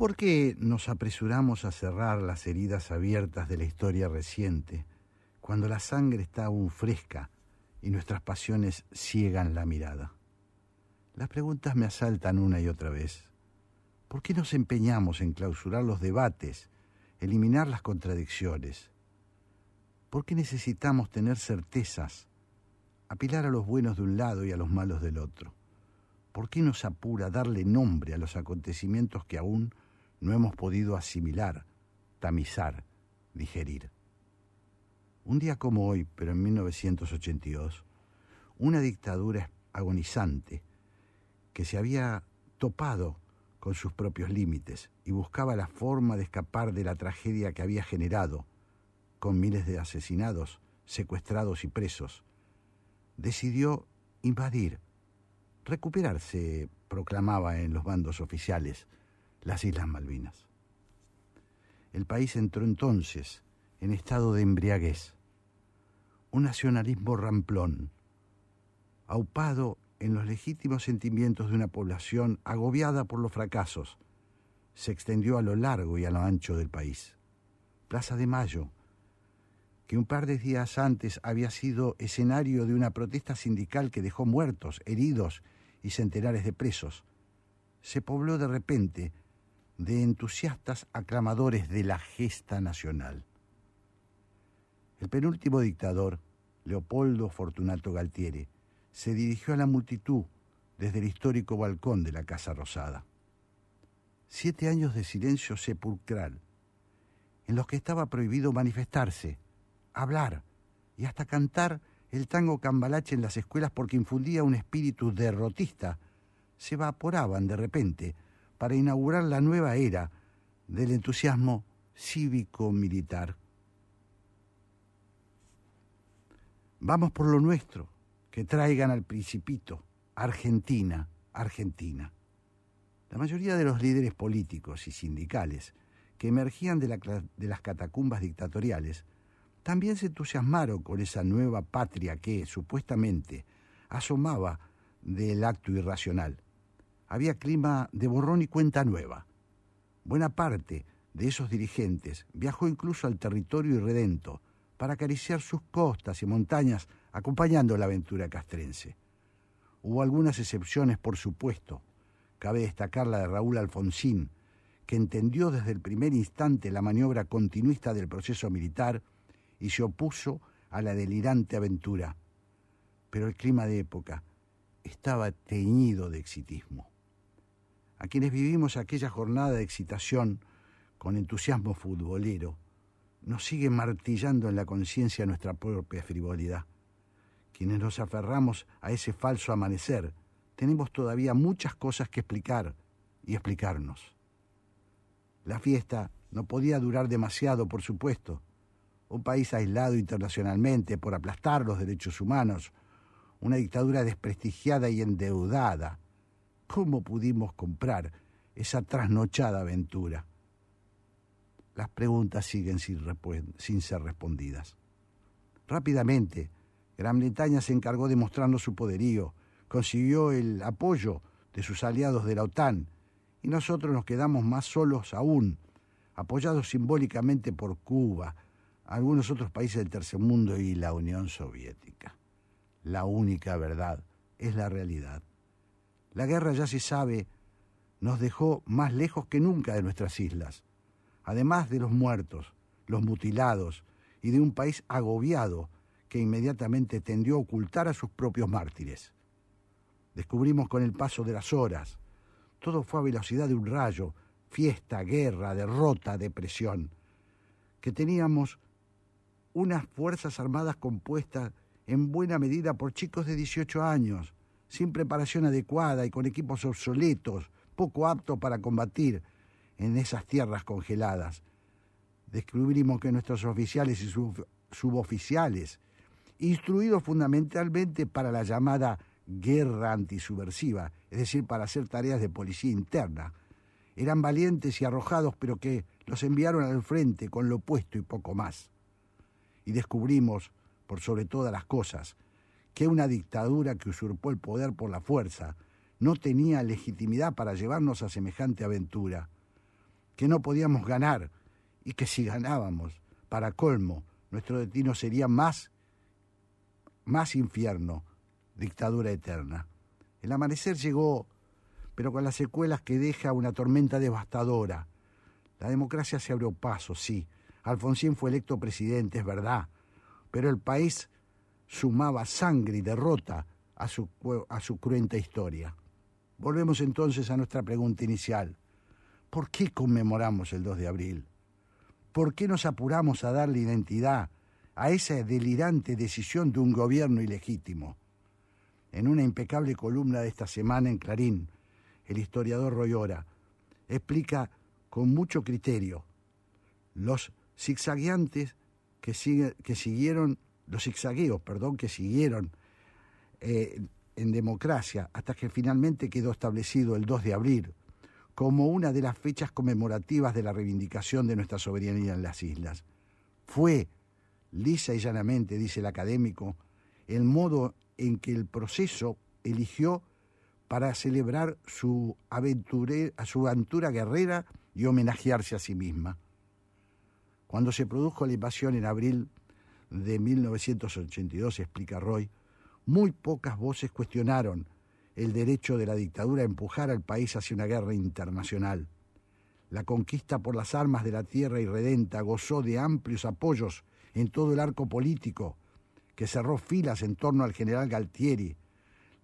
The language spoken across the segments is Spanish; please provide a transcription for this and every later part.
¿Por qué nos apresuramos a cerrar las heridas abiertas de la historia reciente, cuando la sangre está aún fresca y nuestras pasiones ciegan la mirada? Las preguntas me asaltan una y otra vez. ¿Por qué nos empeñamos en clausurar los debates, eliminar las contradicciones? ¿Por qué necesitamos tener certezas, apilar a los buenos de un lado y a los malos del otro? ¿Por qué nos apura darle nombre a los acontecimientos que aún no hemos podido asimilar, tamizar, digerir? Un día como hoy, pero en 1982, una dictadura agonizante que se había topado con sus propios límites y buscaba la forma de escapar de la tragedia que había generado, con miles de asesinados, secuestrados y presos, decidió invadir, recuperarse, proclamaba en los bandos oficiales, las Islas Malvinas. El país entró entonces en estado de embriaguez, un nacionalismo ramplón, aupado en los legítimos sentimientos de una población agobiada por los fracasos, se extendió a lo largo y a lo ancho del país. Plaza de Mayo, que un par de días antes había sido escenario de una protesta sindical que dejó muertos, heridos y centenares de presos, se pobló de repente de entusiastas aclamadores de la gesta nacional. El penúltimo dictador, Leopoldo Fortunato Galtieri, se dirigió a la multitud desde el histórico balcón de la Casa Rosada. Siete años de silencio sepulcral, en los que estaba prohibido manifestarse, hablar y hasta cantar el tango cambalache en las escuelas porque infundía un espíritu derrotista, se evaporaban de repente para inaugurar la nueva era del entusiasmo cívico-militar. Vamos por lo nuestro, que traigan al principito, Argentina, Argentina. La mayoría de los líderes políticos y sindicales que emergían de, las catacumbas dictatoriales también se entusiasmaron con esa nueva patria que, supuestamente, asomaba del acto irracional. Había clima de borrón y cuenta nueva. Buena parte de esos dirigentes viajó incluso al territorio irredento para acariciar sus costas y montañas acompañando la aventura castrense. Hubo algunas excepciones, por supuesto. Cabe destacar la de Raúl Alfonsín, que entendió desde el primer instante la maniobra continuista del proceso militar y se opuso a la delirante aventura. Pero el clima de época estaba teñido de exitismo. A quienes vivimos aquella jornada de excitación con entusiasmo futbolero, nos sigue martillando en la conciencia nuestra propia frivolidad. Quienes nos aferramos a ese falso amanecer, tenemos todavía muchas cosas que explicar y explicarnos. La fiesta no podía durar demasiado, por supuesto, un país aislado internacionalmente por aplastar los derechos humanos, una dictadura desprestigiada y endeudada. ¿Cómo pudimos comprar esa trasnochada aventura? Las preguntas siguen sin, ser respondidas. Rápidamente, Gran Bretaña se encargó de mostrarnos su poderío, consiguió el apoyo de sus aliados de la OTAN y nosotros nos quedamos más solos aún, apoyados simbólicamente por Cuba, algunos otros países del tercer mundo y la Unión Soviética. La única verdad es la realidad. La guerra, ya se sabe, nos dejó más lejos que nunca de nuestras islas, además de los muertos, los mutilados y de un país agobiado que inmediatamente tendió a ocultar a sus propios mártires. Descubrimos con el paso de las horas, todo fue a velocidad de un rayo, fiesta, guerra, derrota, depresión, que teníamos unas Fuerzas Armadas compuestas en buena medida por chicos de 18 años, sin preparación adecuada y con equipos obsoletos, poco aptos para combatir en esas tierras congeladas. Descubrimos que nuestros oficiales y suboficiales, instruidos fundamentalmente para la llamada guerra antisubversiva, es decir, para hacer tareas de policía interna, eran valientes y arrojados, pero que los enviaron al frente con lo opuesto y poco más y descubrimos, por sobre todas las cosas, que una dictadura que usurpó el poder por la fuerza no tenía legitimidad para llevarnos a semejante aventura. que no podíamos ganar y que si ganábamos, para colmo, nuestro destino sería más, más infierno, dictadura eterna. El amanecer llegó, pero con las secuelas que deja una tormenta devastadora. La democracia se abrió paso, sí. Alfonsín fue electo presidente, es verdad, pero el país sumaba sangre y derrota a su, a su cruenta historia. Volvemos entonces a nuestra pregunta inicial. ¿Por qué conmemoramos el 2 de abril? ¿Por qué nos apuramos a darle identidad a esa delirante decisión de un gobierno ilegítimo? En una impecable columna de esta semana en Clarín, el historiador Royora explica con mucho criterio los zigzagueantes que, que siguieron, los zigzagueos, perdón, que siguieron eh, en democracia hasta que finalmente quedó establecido el 2 de abril como una de las fechas conmemorativas de la reivindicación de nuestra soberanía en las islas. Fue, lisa y llanamente, dice el académico, el modo en que el proceso eligió para celebrar su, su aventura guerrera y homenajearse a sí misma. Cuando se produjo la invasión en abril de 1982, explica Roy, muy pocas voces cuestionaron el derecho de la dictadura a empujar al país hacia una guerra internacional. La conquista por las armas de la tierra irredenta gozó de amplios apoyos en todo el arco político, que cerró filas en torno al general Galtieri.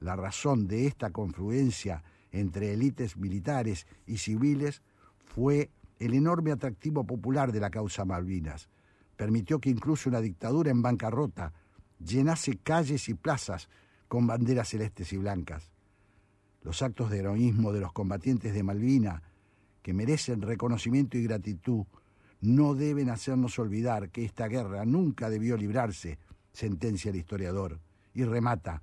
La razón de esta confluencia entre élites militares y civiles fue el enorme atractivo popular de la causa Malvinas. Permitió que incluso una dictadura en bancarrota llenase calles y plazas con banderas celestes y blancas. Los actos de heroísmo de los combatientes de Malvina, que merecen reconocimiento y gratitud, no deben hacernos olvidar que esta guerra nunca debió librarse, sentencia el historiador, y remata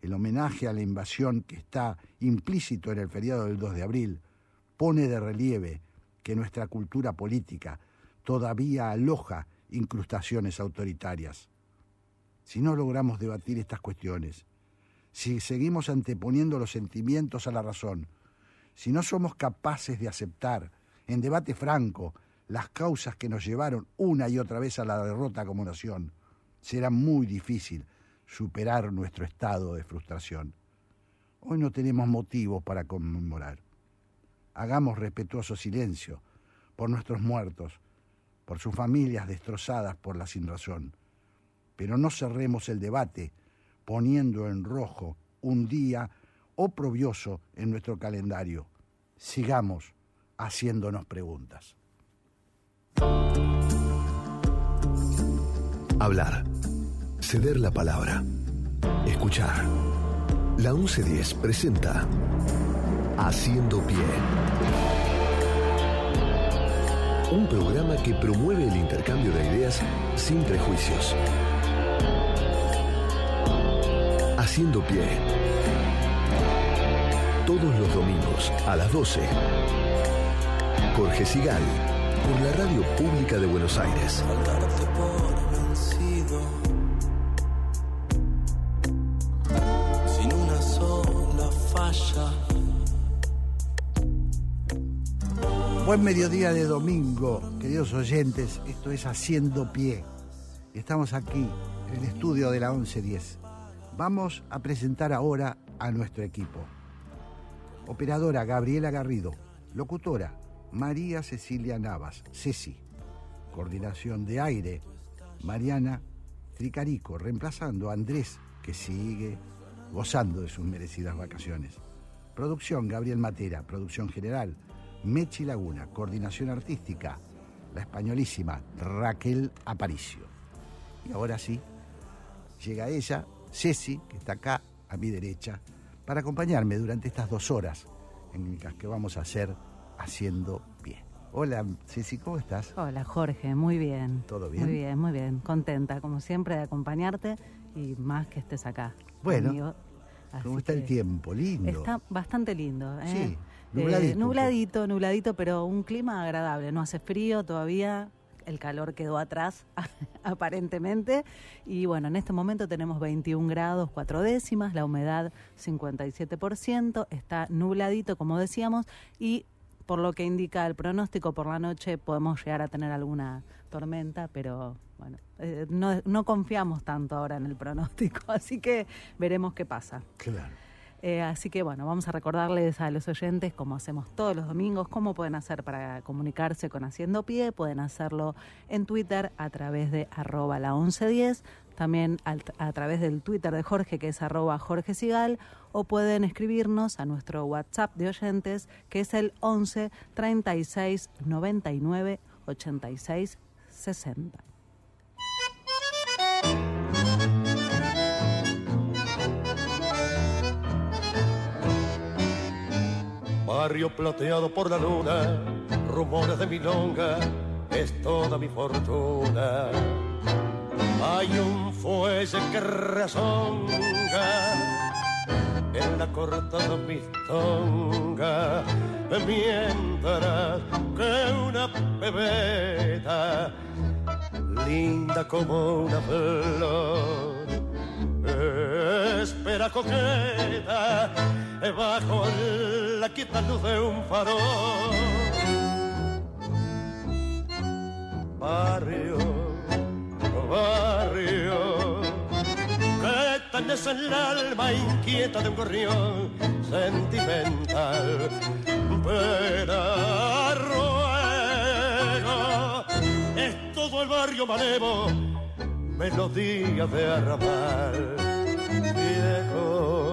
el homenaje a la invasión que está implícito en el feriado del 2 de abril, pone de relieve que nuestra cultura política todavía aloja incrustaciones autoritarias. Si no logramos debatir estas cuestiones, si seguimos anteponiendo los sentimientos a la razón, si no somos capaces de aceptar en debate franco las causas que nos llevaron una y otra vez a la derrota como nación, será muy difícil superar nuestro estado de frustración. Hoy no tenemos motivos para conmemorar. Hagamos respetuoso silencio por nuestros muertos, por sus familias destrozadas por la sinrazón. Pero no cerremos el debate poniendo en rojo un día oprobioso en nuestro calendario. Sigamos haciéndonos preguntas. Hablar. Ceder la palabra. Escuchar. La 1110 presenta Haciendo Pie. Un programa que promueve el intercambio de ideas sin prejuicios. Haciendo Pie. Todos los domingos a las 12. Jorge Sigal, por la Radio Pública de Buenos Aires. Buen mediodía de domingo, queridos oyentes. Esto es Haciendo Pie. Estamos aquí en el estudio de la 1110. Vamos a presentar ahora a nuestro equipo. Operadora Gabriela Garrido. Locutora María Cecilia Navas, Ceci. Coordinación de aire Mariana Tricarico, reemplazando a Andrés, que sigue gozando de sus merecidas vacaciones. Producción Gabriel Matera, producción general Mechi Laguna, coordinación artística, la españolísima Raquel Aparicio. Y ahora sí, llega ella, Ceci, que está acá a mi derecha, para acompañarme durante estas dos horas en las que vamos a hacer haciendo pie. Hola, Ceci, ¿cómo estás? Hola, Jorge, muy bien. ¿Todo bien? Muy bien, muy bien. Contenta, como siempre, de acompañarte y más que estés acá. Bueno, ¿cómo está el tiempo? Lindo. Está bastante lindo. ¿eh? Sí. Nubladito. nubladito, nubladito, pero un clima agradable. No hace frío todavía, el calor quedó atrás, aparentemente. Y bueno, en este momento tenemos 21 grados, 4 décimas, la humedad 57%, está nubladito, como decíamos, y por lo que indica el pronóstico por la noche podemos llegar a tener alguna tormenta, pero bueno, eh, no, no confiamos tanto ahora en el pronóstico, así que veremos qué pasa. Claro. Eh, así que bueno, vamos a recordarles a los oyentes, como hacemos todos los domingos, cómo pueden hacer para comunicarse con Haciendo Pie. Pueden hacerlo en Twitter a través de arroba la 1110, también a través del Twitter de Jorge, que es arroba Jorge Sigal, o pueden escribirnos a nuestro WhatsApp de oyentes, que es el 11 36 99 86 60. Barrio plateado por la luna, rumores de milonga, es toda mi fortuna. Hay un fuelle que rezonga en la cortada mistonga, mientras que una bebeta linda como una flor espera coqueta bajo la quieta luz de un farol. Barrio, barrio, que tenés en el alma inquieta de un gorrión sentimental. Pero ruego, es todo el barrio malevo, melodía de arrabal. Viejo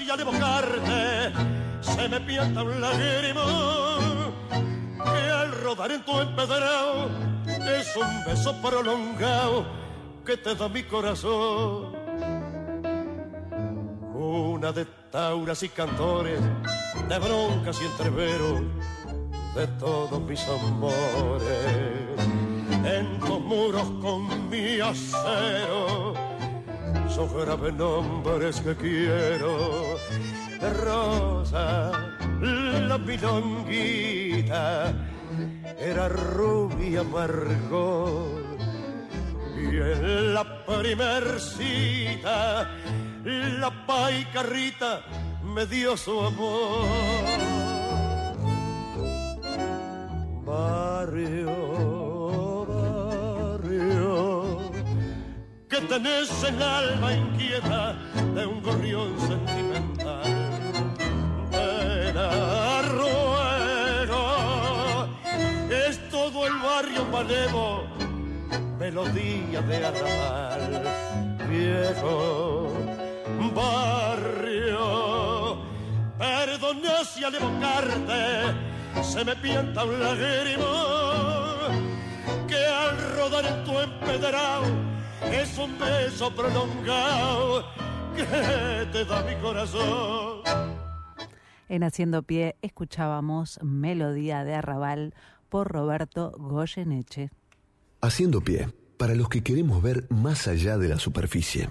si al evocarte se me pianta un lágrimo que al rodar en tu empedrado es un beso prolongado que te da mi corazón. Una de tauras y cantores, de broncas y entreveros, de todos mis amores. En tus muros con mi acero, son grave nombres que quiero. De rosa, la milonguita, era rubia amargor. Y en la primer cita, la paicarrita me dio su amor. Barrio, tenés el alma inquieta de un gorrión sentimental. Ven ruego, es todo el barrio malevo melodía de arrabal, viejo barrio. Perdona si al evocarte se me pianta un lágrimo que al rodar en tu empedrado es un beso prolongado que te da mi corazón. En Haciendo Pie escuchábamos Melodía de Arrabal por Roberto Goyeneche. Haciendo pie, para los que queremos ver más allá de la superficie.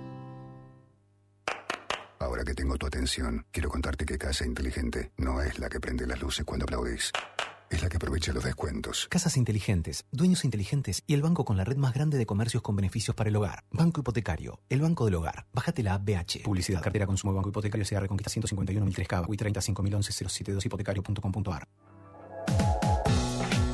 Ahora que tengo tu atención, quiero contarte que Casa Inteligente no es la que prende las luces cuando aplaudís. Es la que aprovecha los descuentos. Casas inteligentes, dueños inteligentes y el banco con la red más grande de comercios con beneficios para el hogar. Banco Hipotecario, el banco del hogar. Bájate la app BH. Publicidad, cartera consumo, banco hipotecario, se Reconquista 151.003K, y 35011 072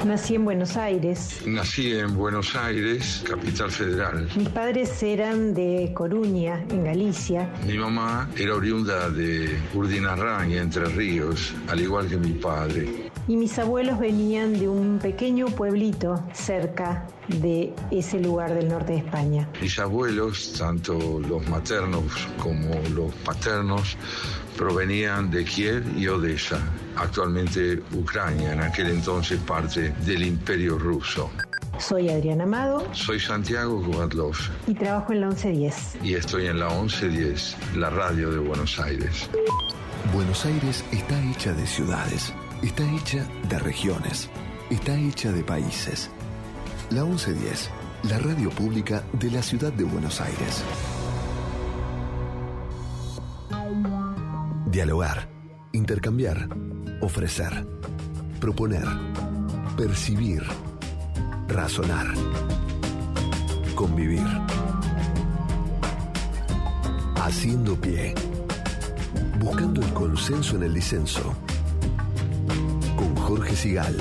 Nací en Buenos Aires. Nací en Buenos Aires, capital federal. Mis padres eran de Coruña, en Galicia. Mi mamá era oriunda de Urdinarrán y Entre Ríos, al igual que mi padre. Y mis abuelos venían de un pequeño pueblito cerca de ese lugar del norte de España. Mis abuelos, tanto los maternos como los paternos, provenían de Kiev y Odessa, actualmente Ucrania, en aquel entonces parte del Imperio Ruso. Soy Adriana Amado. Soy Santiago Kubatlov. Y trabajo en la 1110. Y estoy en la 1110, la radio de Buenos Aires. Buenos Aires está hecha de ciudades, está hecha de regiones, está hecha de países. La 1110, la radio pública de la ciudad de Buenos Aires. Dialogar, intercambiar, ofrecer, proponer, percibir, razonar, convivir. Haciendo pie, buscando el consenso en el disenso. Jorge Sigal.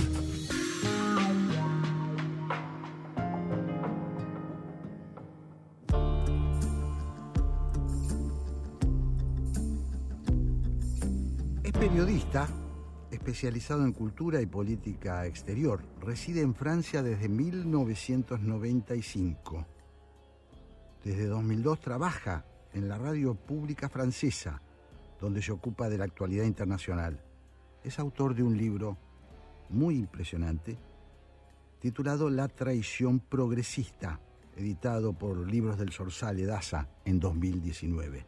Es periodista, especializado en cultura y política exterior. Reside en Francia desde 1995. Desde 2002 trabaja en la radio pública francesa, donde se ocupa de la actualidad internacional. Es autor de un libro muy impresionante titulado La traición progresista, editado por Libros del Sorsal Daza en 2019.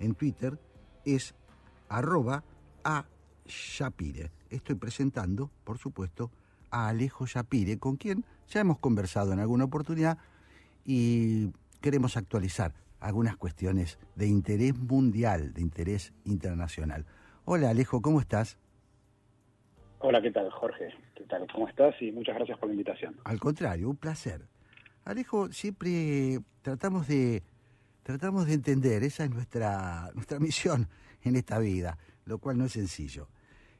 En Twitter es arroba a Shapire. Estoy presentando, por supuesto, a Alejo Shapire, con quien ya hemos conversado en alguna oportunidad y queremos actualizar algunas cuestiones de interés mundial, de interés internacional. Hola Alejo, ¿cómo estás? Hola, ¿qué tal, Jorge? ¿Qué tal? ¿Cómo estás? Y muchas gracias por la invitación. Al contrario, un placer. Alejo, siempre tratamos de tratamos de entender, esa es nuestra nuestra misión en esta vida, lo cual no es sencillo.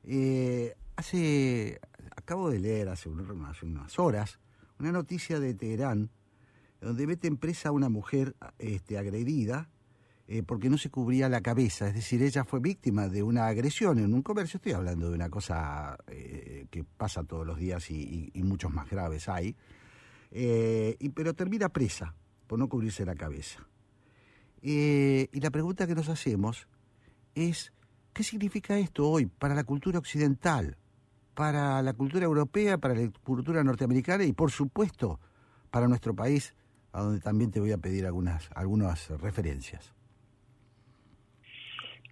Eh, hace acabo de leer hace unas, unas horas una noticia de Teherán donde meten presa a una mujer este, agredida eh, porque no se cubría la cabeza, es decir, ella fue víctima de una agresión en un comercio, estoy hablando de una cosa eh, que pasa todos los días y, muchos más graves hay, eh, y, pero termina presa por no cubrirse la cabeza. Y la pregunta que nos hacemos es, ¿qué significa esto hoy para la cultura occidental, para la cultura europea, para la cultura norteamericana y por supuesto para nuestro país, a donde también te voy a pedir algunas, algunas referencias?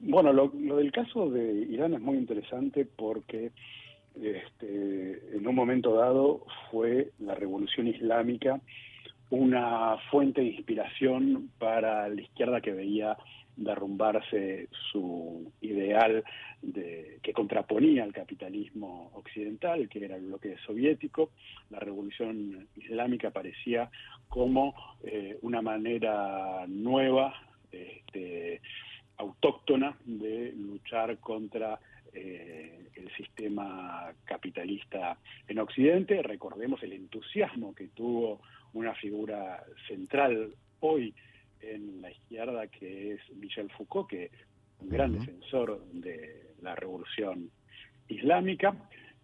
Bueno, lo, lo, del caso de Irán es muy interesante porque este, en un momento dado fue la revolución islámica una fuente de inspiración para la izquierda que veía derrumbarse su ideal de, que contraponía al capitalismo occidental, que era el bloque soviético. La revolución islámica parecía como eh, una manera nueva, este, autóctona, de luchar contra eh, el sistema capitalista en Occidente. Recordemos el entusiasmo que tuvo una figura central hoy en la izquierda que es Michel Foucault, que es un gran uh -huh. defensor de la revolución islámica.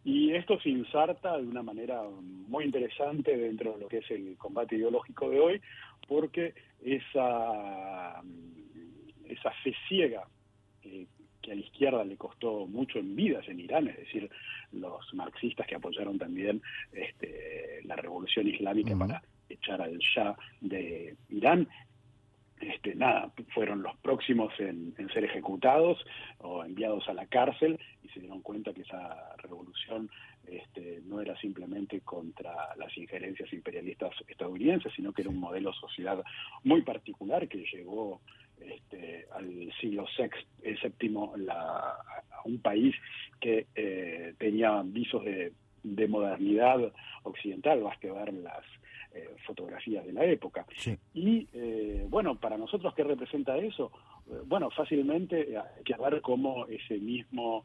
Y esto se inserta de una manera muy interesante dentro de lo que es el combate ideológico de hoy, porque esa, esa fe ciega eh, que a la izquierda le costó mucho en vidas en Irán, es decir, los marxistas que apoyaron también este, la revolución islámica uh -huh. para echar al Shah de Irán, este, nada, fueron los próximos en, en, ser ejecutados o enviados a la cárcel y se dieron cuenta que esa revolución este, no era simplemente contra las injerencias imperialistas estadounidenses, sino que era un modelo social muy particular que llegó este, al siglo VII la, a un país que eh, tenía visos de, de modernidad occidental, basta ver las eh, fotografías de la época. Sí. Y eh, bueno, para nosotros, ¿qué representa eso? Eh, bueno, fácilmente hay que ver cómo ese mismo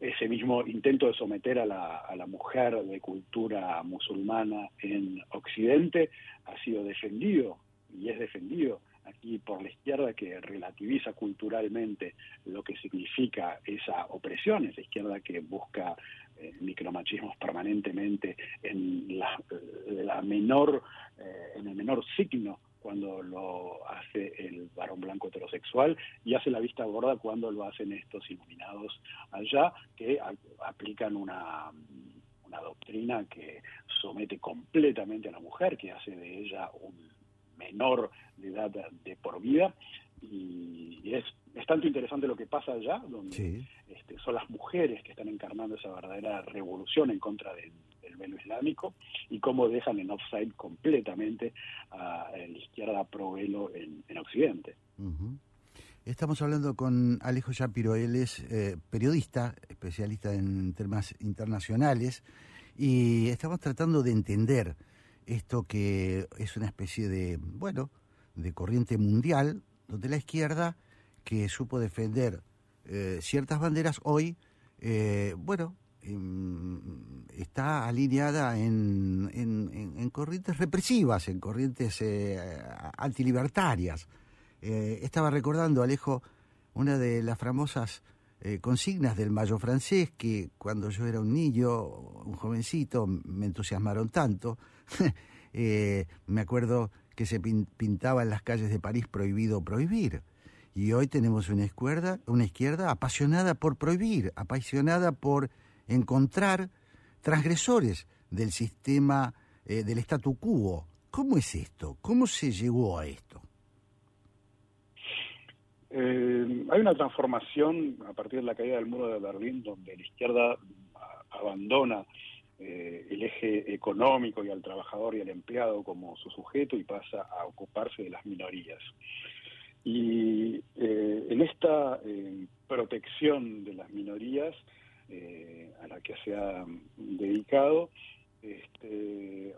ese mismo intento de someter a la, a la mujer de cultura musulmana en Occidente ha sido defendido y es defendido aquí por la izquierda que relativiza culturalmente lo que significa esa opresión, esa izquierda que busca eh, micromachismos permanentemente en la, menor, eh, en el menor signo cuando lo hace el varón blanco heterosexual y hace la vista gorda cuando lo hacen estos iluminados allá que aplican una, una doctrina que somete completamente a la mujer, que hace de ella un menor de edad de por vida. Y, es, es, tanto interesante lo que pasa allá, donde este, son las mujeres que están encarnando esa verdadera revolución en contra del, velo islámico y cómo dejan en offside completamente a, la izquierda pro velo en, Occidente. Estamos hablando con Alejo Shapiro, él es eh, periodista, especialista en temas internacionales, y estamos tratando de entender esto que es una especie de, bueno, de corriente mundial, donde la izquierda, que supo defender eh, ciertas banderas, hoy, eh, bueno, em, está alineada en, en, corrientes represivas, en corrientes eh, antilibertarias. estaba recordando, Alejo, una de las famosas consignas del Mayo francés, que cuando yo era un niño, un jovencito, me entusiasmaron tanto. me acuerdo que se pintaba en las calles de París prohibido prohibir. Y hoy tenemos una izquierda, una izquierda apasionada por prohibir, apasionada por encontrar transgresores del sistema eh, del statu quo. ¿Cómo es esto? ¿Cómo se llegó a esto? Eh, hay una transformación a partir de la caída del muro de Berlín, donde la izquierda abandona eh, el eje económico y al trabajador y al empleado como su sujeto y pasa a ocuparse de las minorías. Y eh, en esta protección de las minorías a la que se ha dedicado, este,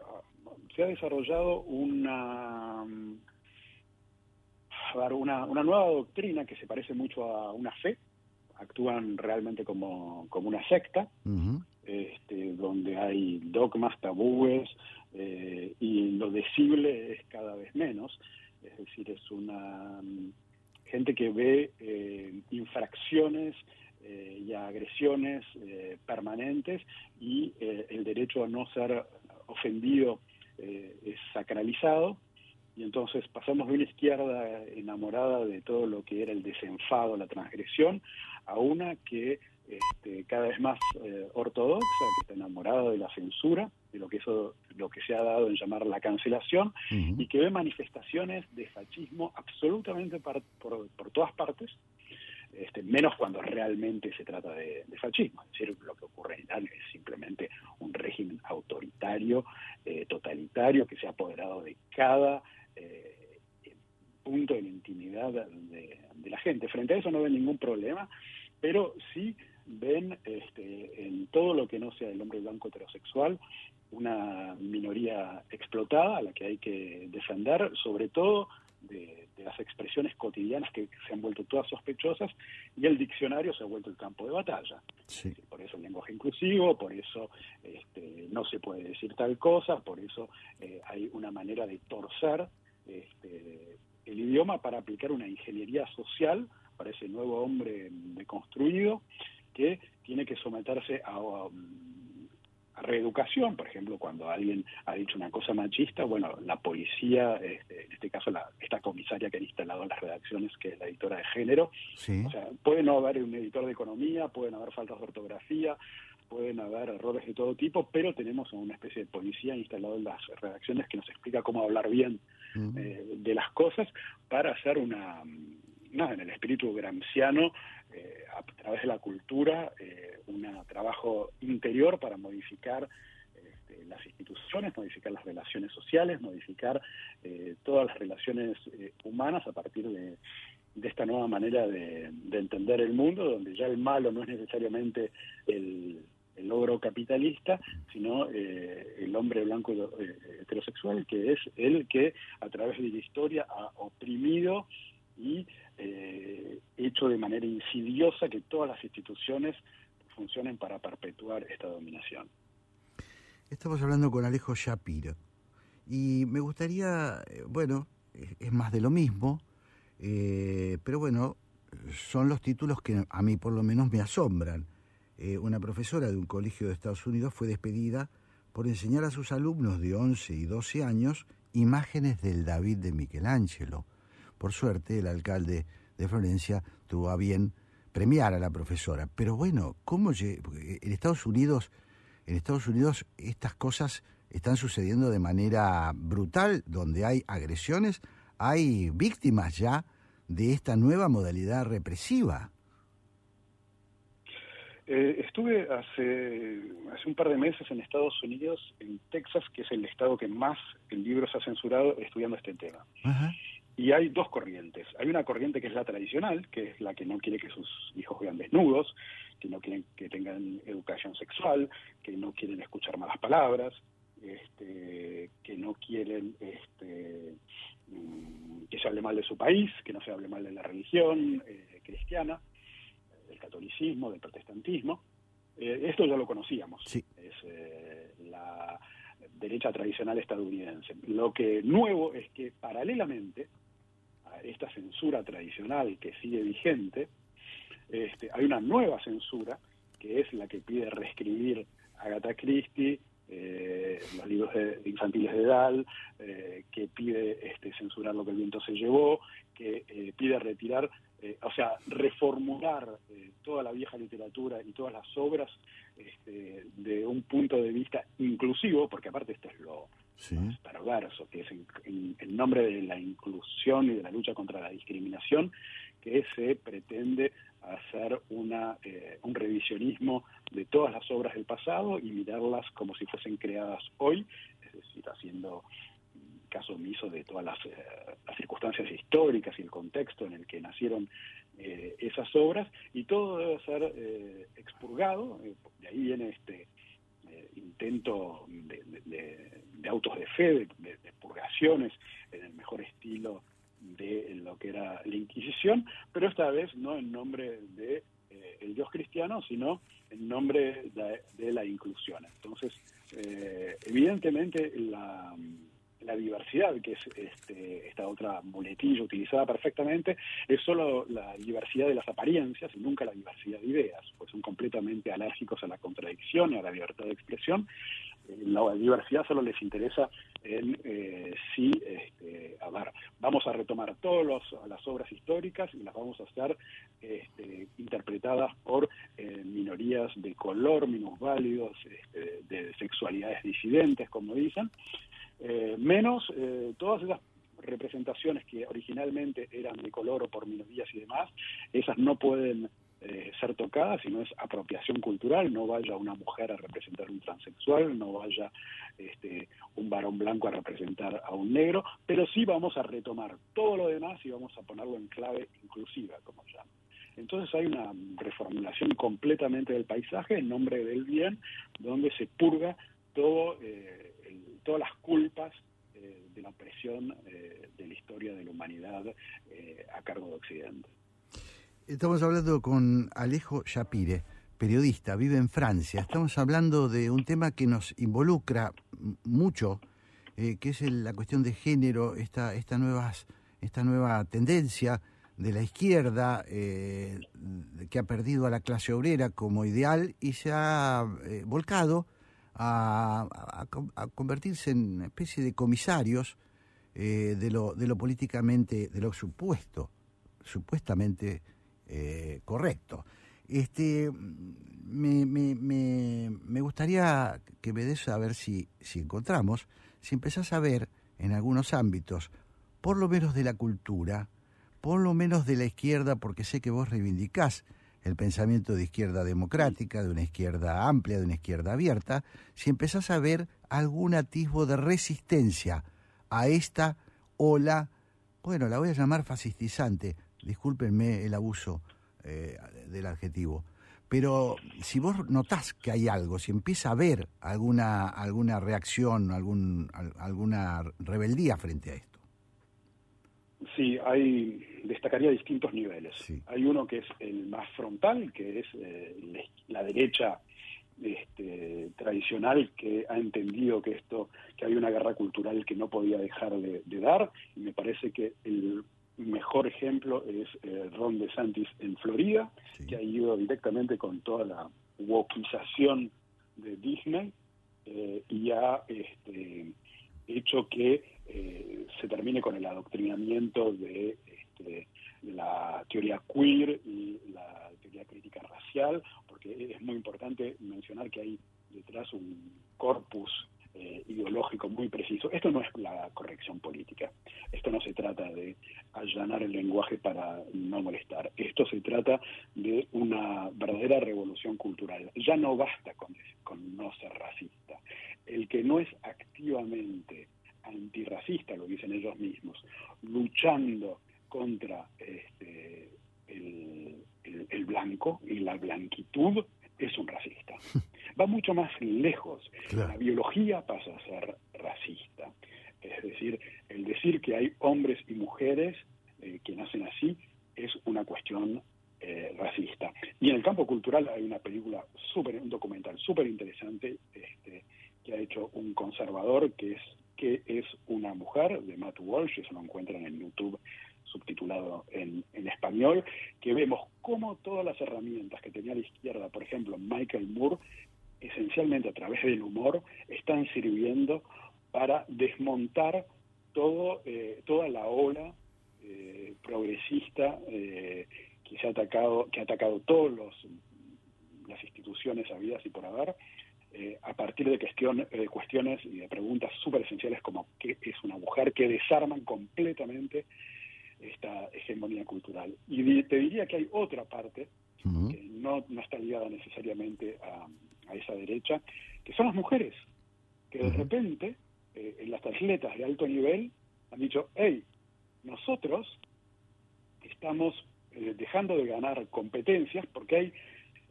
se ha desarrollado una, una, una nueva doctrina que se parece mucho a una fe, actúan realmente como, como una secta, este, donde hay dogmas, tabúes, eh, y lo decible es cada vez menos. Es decir, es una mm, gente que ve eh, infracciones eh, y agresiones permanentes y el derecho a no ser ofendido es sacralizado y entonces pasamos de una izquierda enamorada de todo lo que era el desenfado, la transgresión, a una que este, cada vez más eh, ortodoxa, que está enamorada de la censura, de lo que eso, lo que se ha dado en llamar la cancelación, y que ve manifestaciones de fascismo absolutamente por, por, todas partes, este, menos cuando realmente se trata de, fascismo. Es decir, lo que ocurre en Irán es simplemente un régimen autoritario, eh, totalitario, que se ha apoderado de cada eh, punto de la intimidad de, de, la gente. Frente a eso no ve ningún problema, pero sí ven este, en todo lo que no sea el hombre blanco heterosexual una minoría explotada a la que hay que defender, sobre todo de, las expresiones cotidianas que se han vuelto todas sospechosas y el diccionario se ha vuelto el campo de batalla. Por eso el lenguaje inclusivo, por eso este, no se puede decir tal cosa, por eso eh, hay una manera de torcer este, el idioma para aplicar una ingeniería social para ese nuevo hombre deconstruido que tiene que someterse a, reeducación, por ejemplo, cuando alguien ha dicho una cosa machista, bueno, la policía, este, en este caso la, esta comisaria que ha instalado en las redacciones, que es la editora de género, o sea, puede no haber un editor de economía, pueden haber faltas de ortografía, pueden haber errores de todo tipo, pero tenemos una especie de policía instalado en las redacciones que nos explica cómo hablar bien eh, de las cosas para hacer una, nada, en el espíritu gramsciano, eh, a través de la cultura, eh, un trabajo interior para modificar este, las instituciones, modificar las relaciones sociales, modificar eh, todas las relaciones humanas a partir de, esta nueva manera de, entender el mundo, donde ya el malo no es necesariamente el, el logro capitalista, sino el hombre blanco heterosexual, que es el que a través de la historia ha oprimido y eh, hecho de manera insidiosa que todas las instituciones funcionen para perpetuar esta dominación. Estamos hablando con Alejo Shapiro y me gustaría, eh, bueno, es más de lo mismo, eh, pero bueno, son los títulos que a mí por lo menos me asombran. Una profesora de un colegio de Estados Unidos fue despedida por enseñar a sus alumnos de 11 y 12 años imágenes del David de Michelangelo. Por suerte, el alcalde de Florencia tuvo a bien premiar a la profesora. Pero bueno, ¿cómo en Estados Unidos, en Estados Unidos estas cosas están sucediendo de manera brutal, donde hay agresiones, hay víctimas ya de esta nueva modalidad represiva. Eh, estuve hace, hace un par de meses en Estados Unidos, en Texas, que es el estado que más el libro se ha censurado, estudiando este tema. Y hay dos corrientes. Hay una corriente que es la tradicional, que es la que no quiere que sus hijos vean desnudos, que no quieren que tengan educación sexual, que no quieren escuchar malas palabras, este, que no quieren este, mm, que se hable mal de su país, que no se hable mal de la religión eh, cristiana catolicismo, del protestantismo. Eh, esto ya lo conocíamos. Es eh, la derecha tradicional estadounidense. Lo que nuevo es que paralelamente a esta censura tradicional que sigue vigente, este, hay una nueva censura que es la que pide reescribir Agatha Christie, eh, los libros de, infantiles de Dal, eh, que pide este, censurar lo que el viento se llevó, que eh, pide retirar, o sea, reformular toda la vieja literatura y todas las obras este, de un punto de vista inclusivo, porque aparte esto es lo perverso, que es en, en nombre de la inclusión y de la lucha contra la discriminación, que se pretende hacer una, eh, un revisionismo de todas las obras del pasado y mirarlas como si fuesen creadas hoy, es decir, haciendo caso omiso de todas las, eh, circunstancias históricas y el contexto en el que nacieron eh, esas obras, y todo debe ser expurgado, de ahí viene este intento de, autos de fe, de, de purgaciones en el mejor estilo de lo que era la Inquisición, pero esta vez no en nombre de eh, el Dios cristiano, sino en nombre de, la inclusión. Entonces, eh, evidentemente la, diversidad, que es este, esta otra muletilla utilizada perfectamente, es solo la diversidad de las apariencias y nunca la diversidad de ideas, pues son completamente alérgicos a la contradicción y a la libertad de expresión. La diversidad solo les interesa en eh, si, este, a ver, vamos a retomar todas las obras históricas y las vamos a hacer este, interpretadas por eh, minorías de color, minusválidos, este, de sexualidades disidentes, como dicen, eh, menos todas esas representaciones que originalmente eran de color o por minorías y demás, esas no pueden eh, ser tocada, sino es apropiación cultural, no vaya una mujer a representar un transexual, no vaya este, un varón blanco a representar a un negro, pero sí vamos a retomar todo lo demás y vamos a ponerlo en clave inclusiva, como llaman. Entonces hay una reformulación completamente del paisaje en nombre del bien, donde se purga todo, eh, todas las culpas eh, de la opresión de la historia de la humanidad a cargo de Occidente. Estamos hablando con Alejo Shapire, periodista, vive en Francia. Estamos hablando de un tema que nos involucra mucho, eh, que es la cuestión de género, esta, esta, nuevas, esta nueva tendencia de la izquierda eh, que ha perdido a la clase obrera como ideal y se ha eh, volcado a, convertirse en una especie de comisarios de, lo, de lo políticamente, de lo supuesto, supuestamente eh, correcto. Este, me, me, me, gustaría que me des a ver si, si encontramos, si empezás a ver en algunos ámbitos, por lo menos de la cultura, por lo menos de la izquierda, porque sé que vos reivindicás el pensamiento de izquierda democrática, de una izquierda amplia, de una izquierda abierta, si empezás a ver algún atisbo de resistencia a esta ola, bueno, la voy a llamar fascistizante, discúlpenme el abuso eh, del adjetivo, pero si vos notás que hay algo, si empieza a haber alguna, alguna reacción, algún, alguna rebeldía frente a esto. Sí, hay, destacaría distintos niveles. Hay uno que es el más frontal, que es eh, la derecha este, tradicional que ha entendido que esto, que hay una guerra cultural que no podía dejar de, de dar, y me parece que el mejor ejemplo es eh, Ron DeSantis en Florida, que ha ido directamente con toda la wokización de Disney eh, y ha este, hecho que eh, se termine con el adoctrinamiento de, este, la teoría queer y la teoría crítica racial, porque es muy importante mencionar que hay detrás un corpus eh, ideológico muy preciso. Esto no es la corrección política. Esto no se trata de allanar el lenguaje para no molestar. Esto se trata de una verdadera revolución cultural. Ya no basta con, con no ser racista. El que no es activamente antirracista, lo dicen ellos mismos, luchando contra este, el, el blanco y la blanquitud, es un racista. Va mucho más lejos. La biología pasa a ser racista. Es decir, el decir que hay hombres y mujeres eh, que nacen así es una cuestión eh, racista. Y en el campo cultural hay una película, super, un documental súper interesante este, que ha hecho un conservador que es que es una mujer de Matt Walsh, eso lo encuentran en YouTube subtitulado en, español, que vemos cómo todas las herramientas que tenía la izquierda, por ejemplo, Michael Moore, esencialmente a través del humor, están sirviendo para desmontar eh, toda la ola eh, progresista eh, que se ha atacado, que ha atacado todas las instituciones habidas y por haber, a partir de cuestión, cuestiones y de preguntas súper esenciales como qué es una mujer, que desarman completamente esta hegemonía cultural. Y te diría que hay otra parte que no, no está ligada necesariamente a, esa derecha, que son las mujeres, que de repente eh, en las atletas de alto nivel han dicho, hey, nosotros estamos eh, dejando de ganar competencias porque hay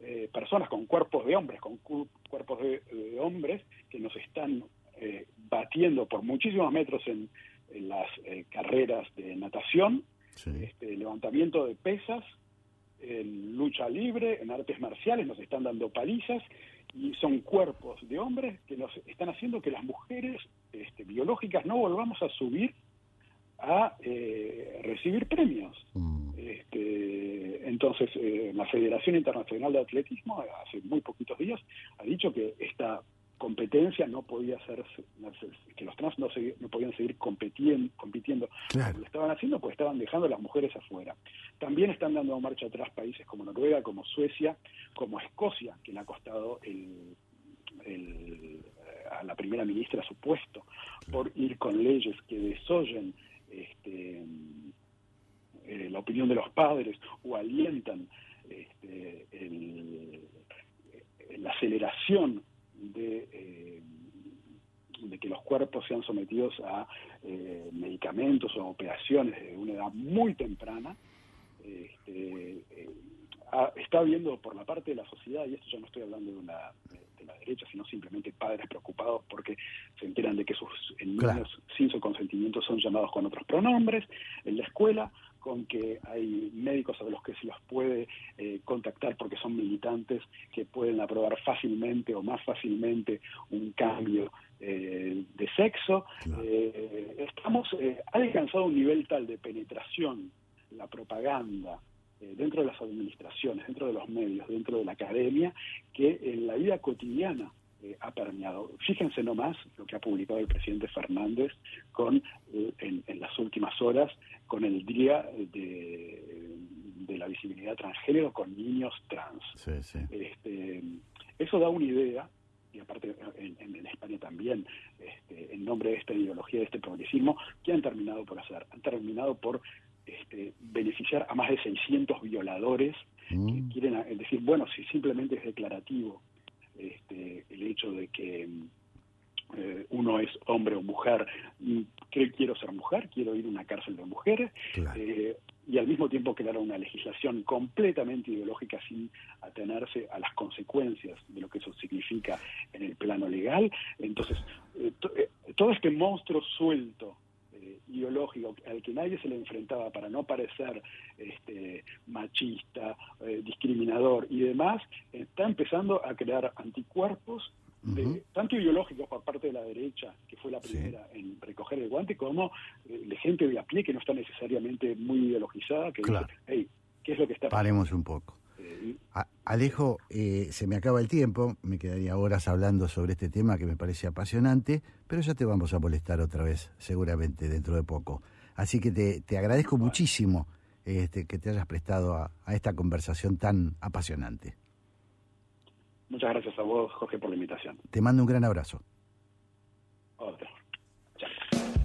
eh, personas con cuerpos de hombres, con cuerpos de, hombres que nos están batiendo por muchísimos metros en, en las eh, carreras de natación, este, levantamiento de pesas, en lucha libre, en artes marciales, nos están dando palizas y son cuerpos de hombres que nos están haciendo que las mujeres este, biológicas no volvamos a subir a eh, recibir premios. Mm. Este, entonces, eh, la Federación Internacional de Atletismo, hace muy poquitos días, ha dicho que esta competencia no podía ser que los trans no, no podían seguir compitiendo, compitiendo lo estaban haciendo pues estaban dejando a las mujeres afuera. También están dando marcha atrás países como Noruega como Suecia como Escocia que le ha costado el, eh, a la primera ministra su puesto por ir con leyes que desoyen este, eh, la opinión de los padres o alientan este, la aceleración de, eh, de que los cuerpos sean sometidos a eh, medicamentos o operaciones de una edad muy temprana, este, eh, está habiendo por la parte de la sociedad, y esto ya no estoy hablando de, una, de, la derecha, sino simplemente padres preocupados porque se enteran de que sus niños sin su consentimiento son llamados con otros pronombres. En la escuela, con que hay médicos a los que se los puede eh, contactar porque son militantes que pueden aprobar fácilmente o más fácilmente un cambio eh, de sexo. Eh, estamos ha alcanzado un nivel tal de penetración la propaganda dentro de las administraciones, dentro de los medios, dentro de la academia, que en la vida cotidiana ha permeado. Fíjense nomás lo que ha publicado el presidente Fernández con en, en, las últimas horas con el Día de, la Visibilidad Transgénero con niños trans. Este, eso da una idea, y aparte en, España también, este, en nombre de esta ideología, de este progresismo, que han terminado por hacer? Han terminado por este, beneficiar a más de 600 violadores que mm. quieren decir, bueno, si simplemente es declarativo este, el hecho de que eh, uno es hombre o mujer, mm, quiero ser mujer, quiero ir a una cárcel de mujeres, eh, y al mismo tiempo crear una legislación completamente ideológica sin atenerse a las consecuencias de lo que eso significa en el plano legal. Entonces, eh, todo este monstruo suelto ideológico al que nadie se le enfrentaba para no parecer este, machista, discriminador y demás, está empezando a crear anticuerpos tanto ideológicos por parte de la derecha, que fue la primera en recoger el guante, como eh, de gente de a pie que no está necesariamente muy ideologizada, que dice, hey, ¿qué es lo que está pasando? Paremos un poco. Alejo, eh, se me acaba el tiempo, me quedaría horas hablando sobre este tema que me parece apasionante, pero ya te vamos a molestar otra vez, seguramente dentro de poco. Así que te, te agradezco muchísimo este, que te hayas prestado a esta conversación tan apasionante. Muchas gracias a vos, Jorge, por la invitación. Te mando un gran abrazo.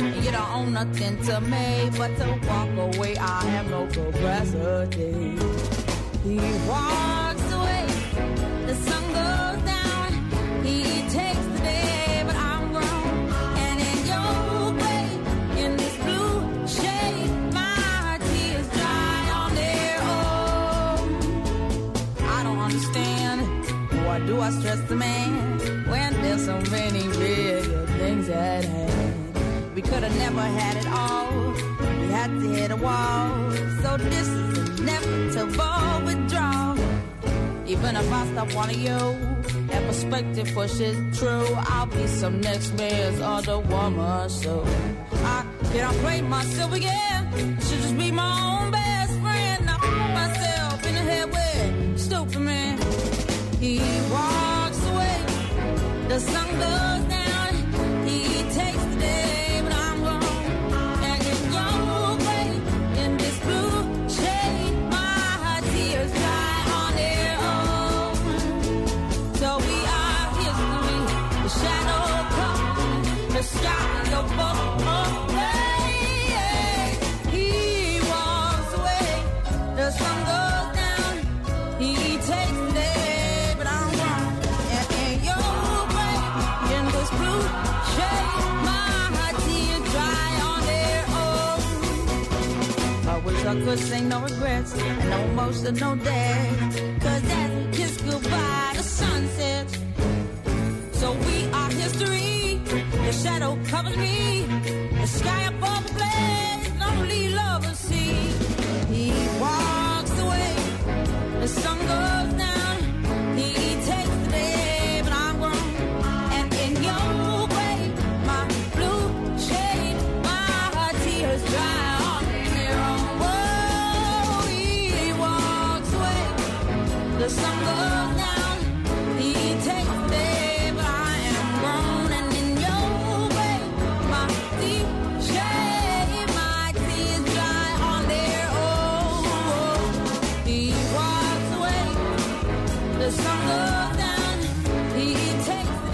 you don't own nothing to me but to walk away. I have no capacity. He walks away, the sun goes down. He takes the day, but I'm. And in your way, in this blue shade, my tears dry on their own. I don't understand. Why do I stress the man when there's so many bigger things at hand? We could have never had it all. We had to hit a wall. So this is inevitable withdrawal. Even if I stop wanting you, that perspective pushes true. I'll be some next man's other woman. So I can't play myself again. I should just be my own best friend. I put myself in the head with stupid man. He walks away. The sun goes I could say no regrets and no emotional death. Cause as we kiss goodbye, the sun sets. So we are history. The shadow covers me. The sky above the blaze, only lovers see. He walks away. The sun goes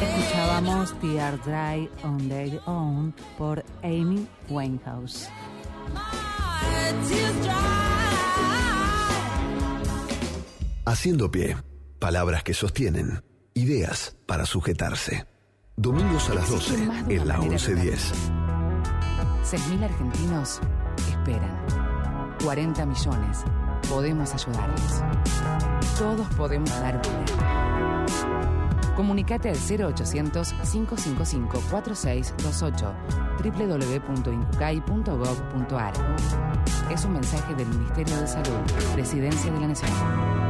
Escuchábamos Tear Dry on Their Own por Amy Winehouse. Haciendo pie. Palabras que sostienen. Ideas para sujetarse. Domingos a las 12 Existe más de en la manera de 1110. 6.000 argentinos esperan. 40 millones. Podemos ayudarlos. Todos podemos dar vida. Comunicate al 0800-555-4628 www.incucay.gov.ar Es un mensaje del Ministerio de Salud, Presidencia de la Nación.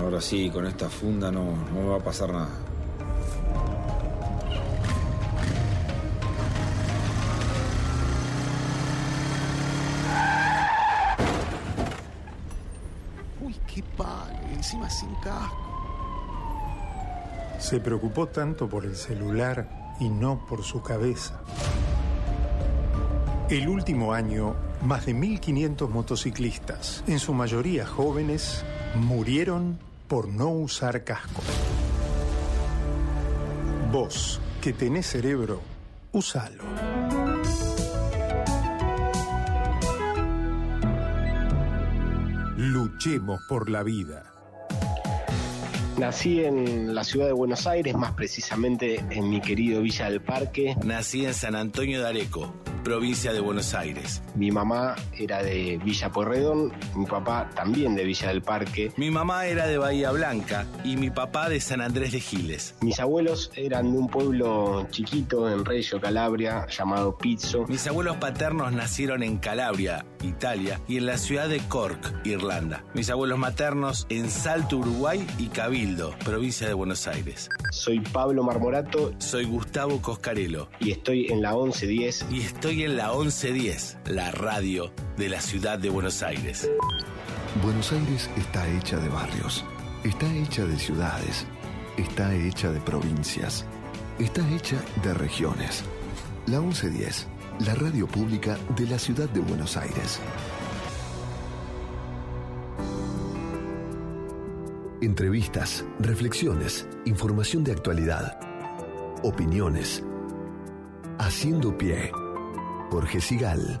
Ahora sí, con esta funda no, no me va a pasar nada. Uy, qué palo, y encima sin casco. Se preocupó tanto por el celular y no por su cabeza. El último año más de 1.500 motociclistas, en su mayoría jóvenes, murieron por no usar casco. Vos, que tenés cerebro, usalo. Luchemos por la vida. Nací en la ciudad de Buenos Aires, más precisamente en mi querido Villa del Parque. Nací en San Antonio de Areco, provincia de Buenos Aires. Mi mamá era de Villa Porredón, mi papá también de Villa del Parque. Mi mamá era de Bahía Blanca y mi papá de San Andrés de Giles. Mis abuelos eran de un pueblo chiquito en Reggio, Calabria, llamado Pizzo. Mis abuelos paternos nacieron en Calabria, Italia, y en la ciudad de Cork, Irlanda. Mis abuelos maternos en Salto, Uruguay y Cabildo, provincia de Buenos Aires. Soy Pablo Marmorato. Soy Gustavo Coscarelo. Y estoy en la 1110. Y estoy en la 1110, la radio de la ciudad de Buenos Aires. Buenos Aires está hecha de barrios, está hecha de ciudades, está hecha de provincias, está hecha de regiones. La 1110, la radio pública de la ciudad de Buenos Aires. Entrevistas, reflexiones, información de actualidad, opiniones. Haciendo pie. Jorge Sigal.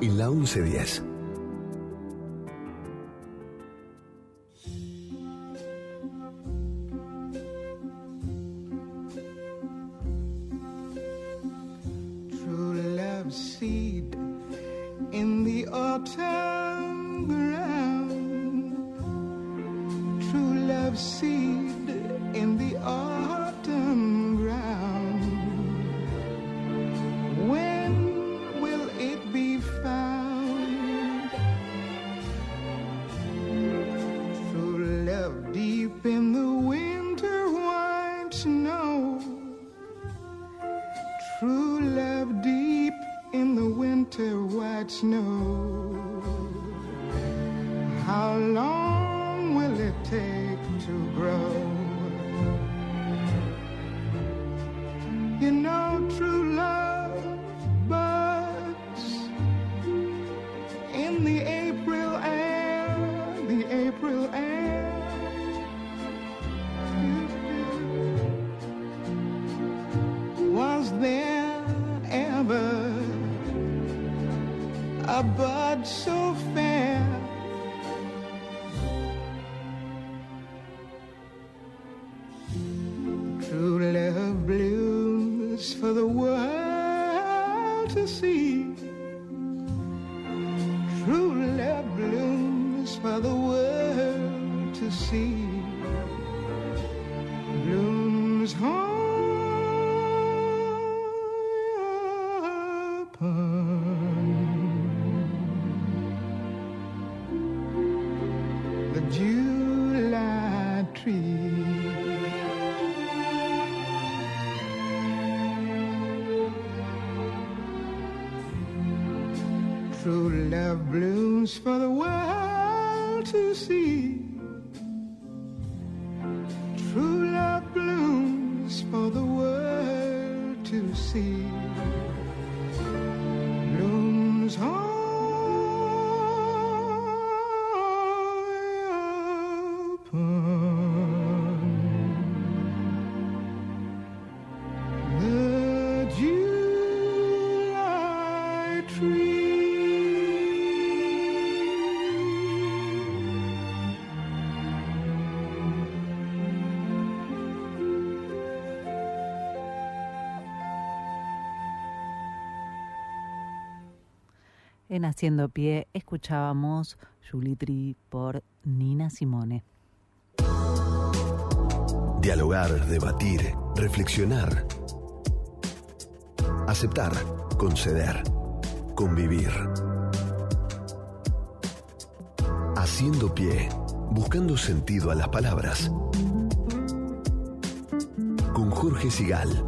En la 1110. En Haciendo Pie escuchábamos Julitri por Nina Simone. Dialogar, debatir, reflexionar. Aceptar, conceder, convivir. Haciendo pie, buscando sentido a las palabras. Con Jorge Sigal.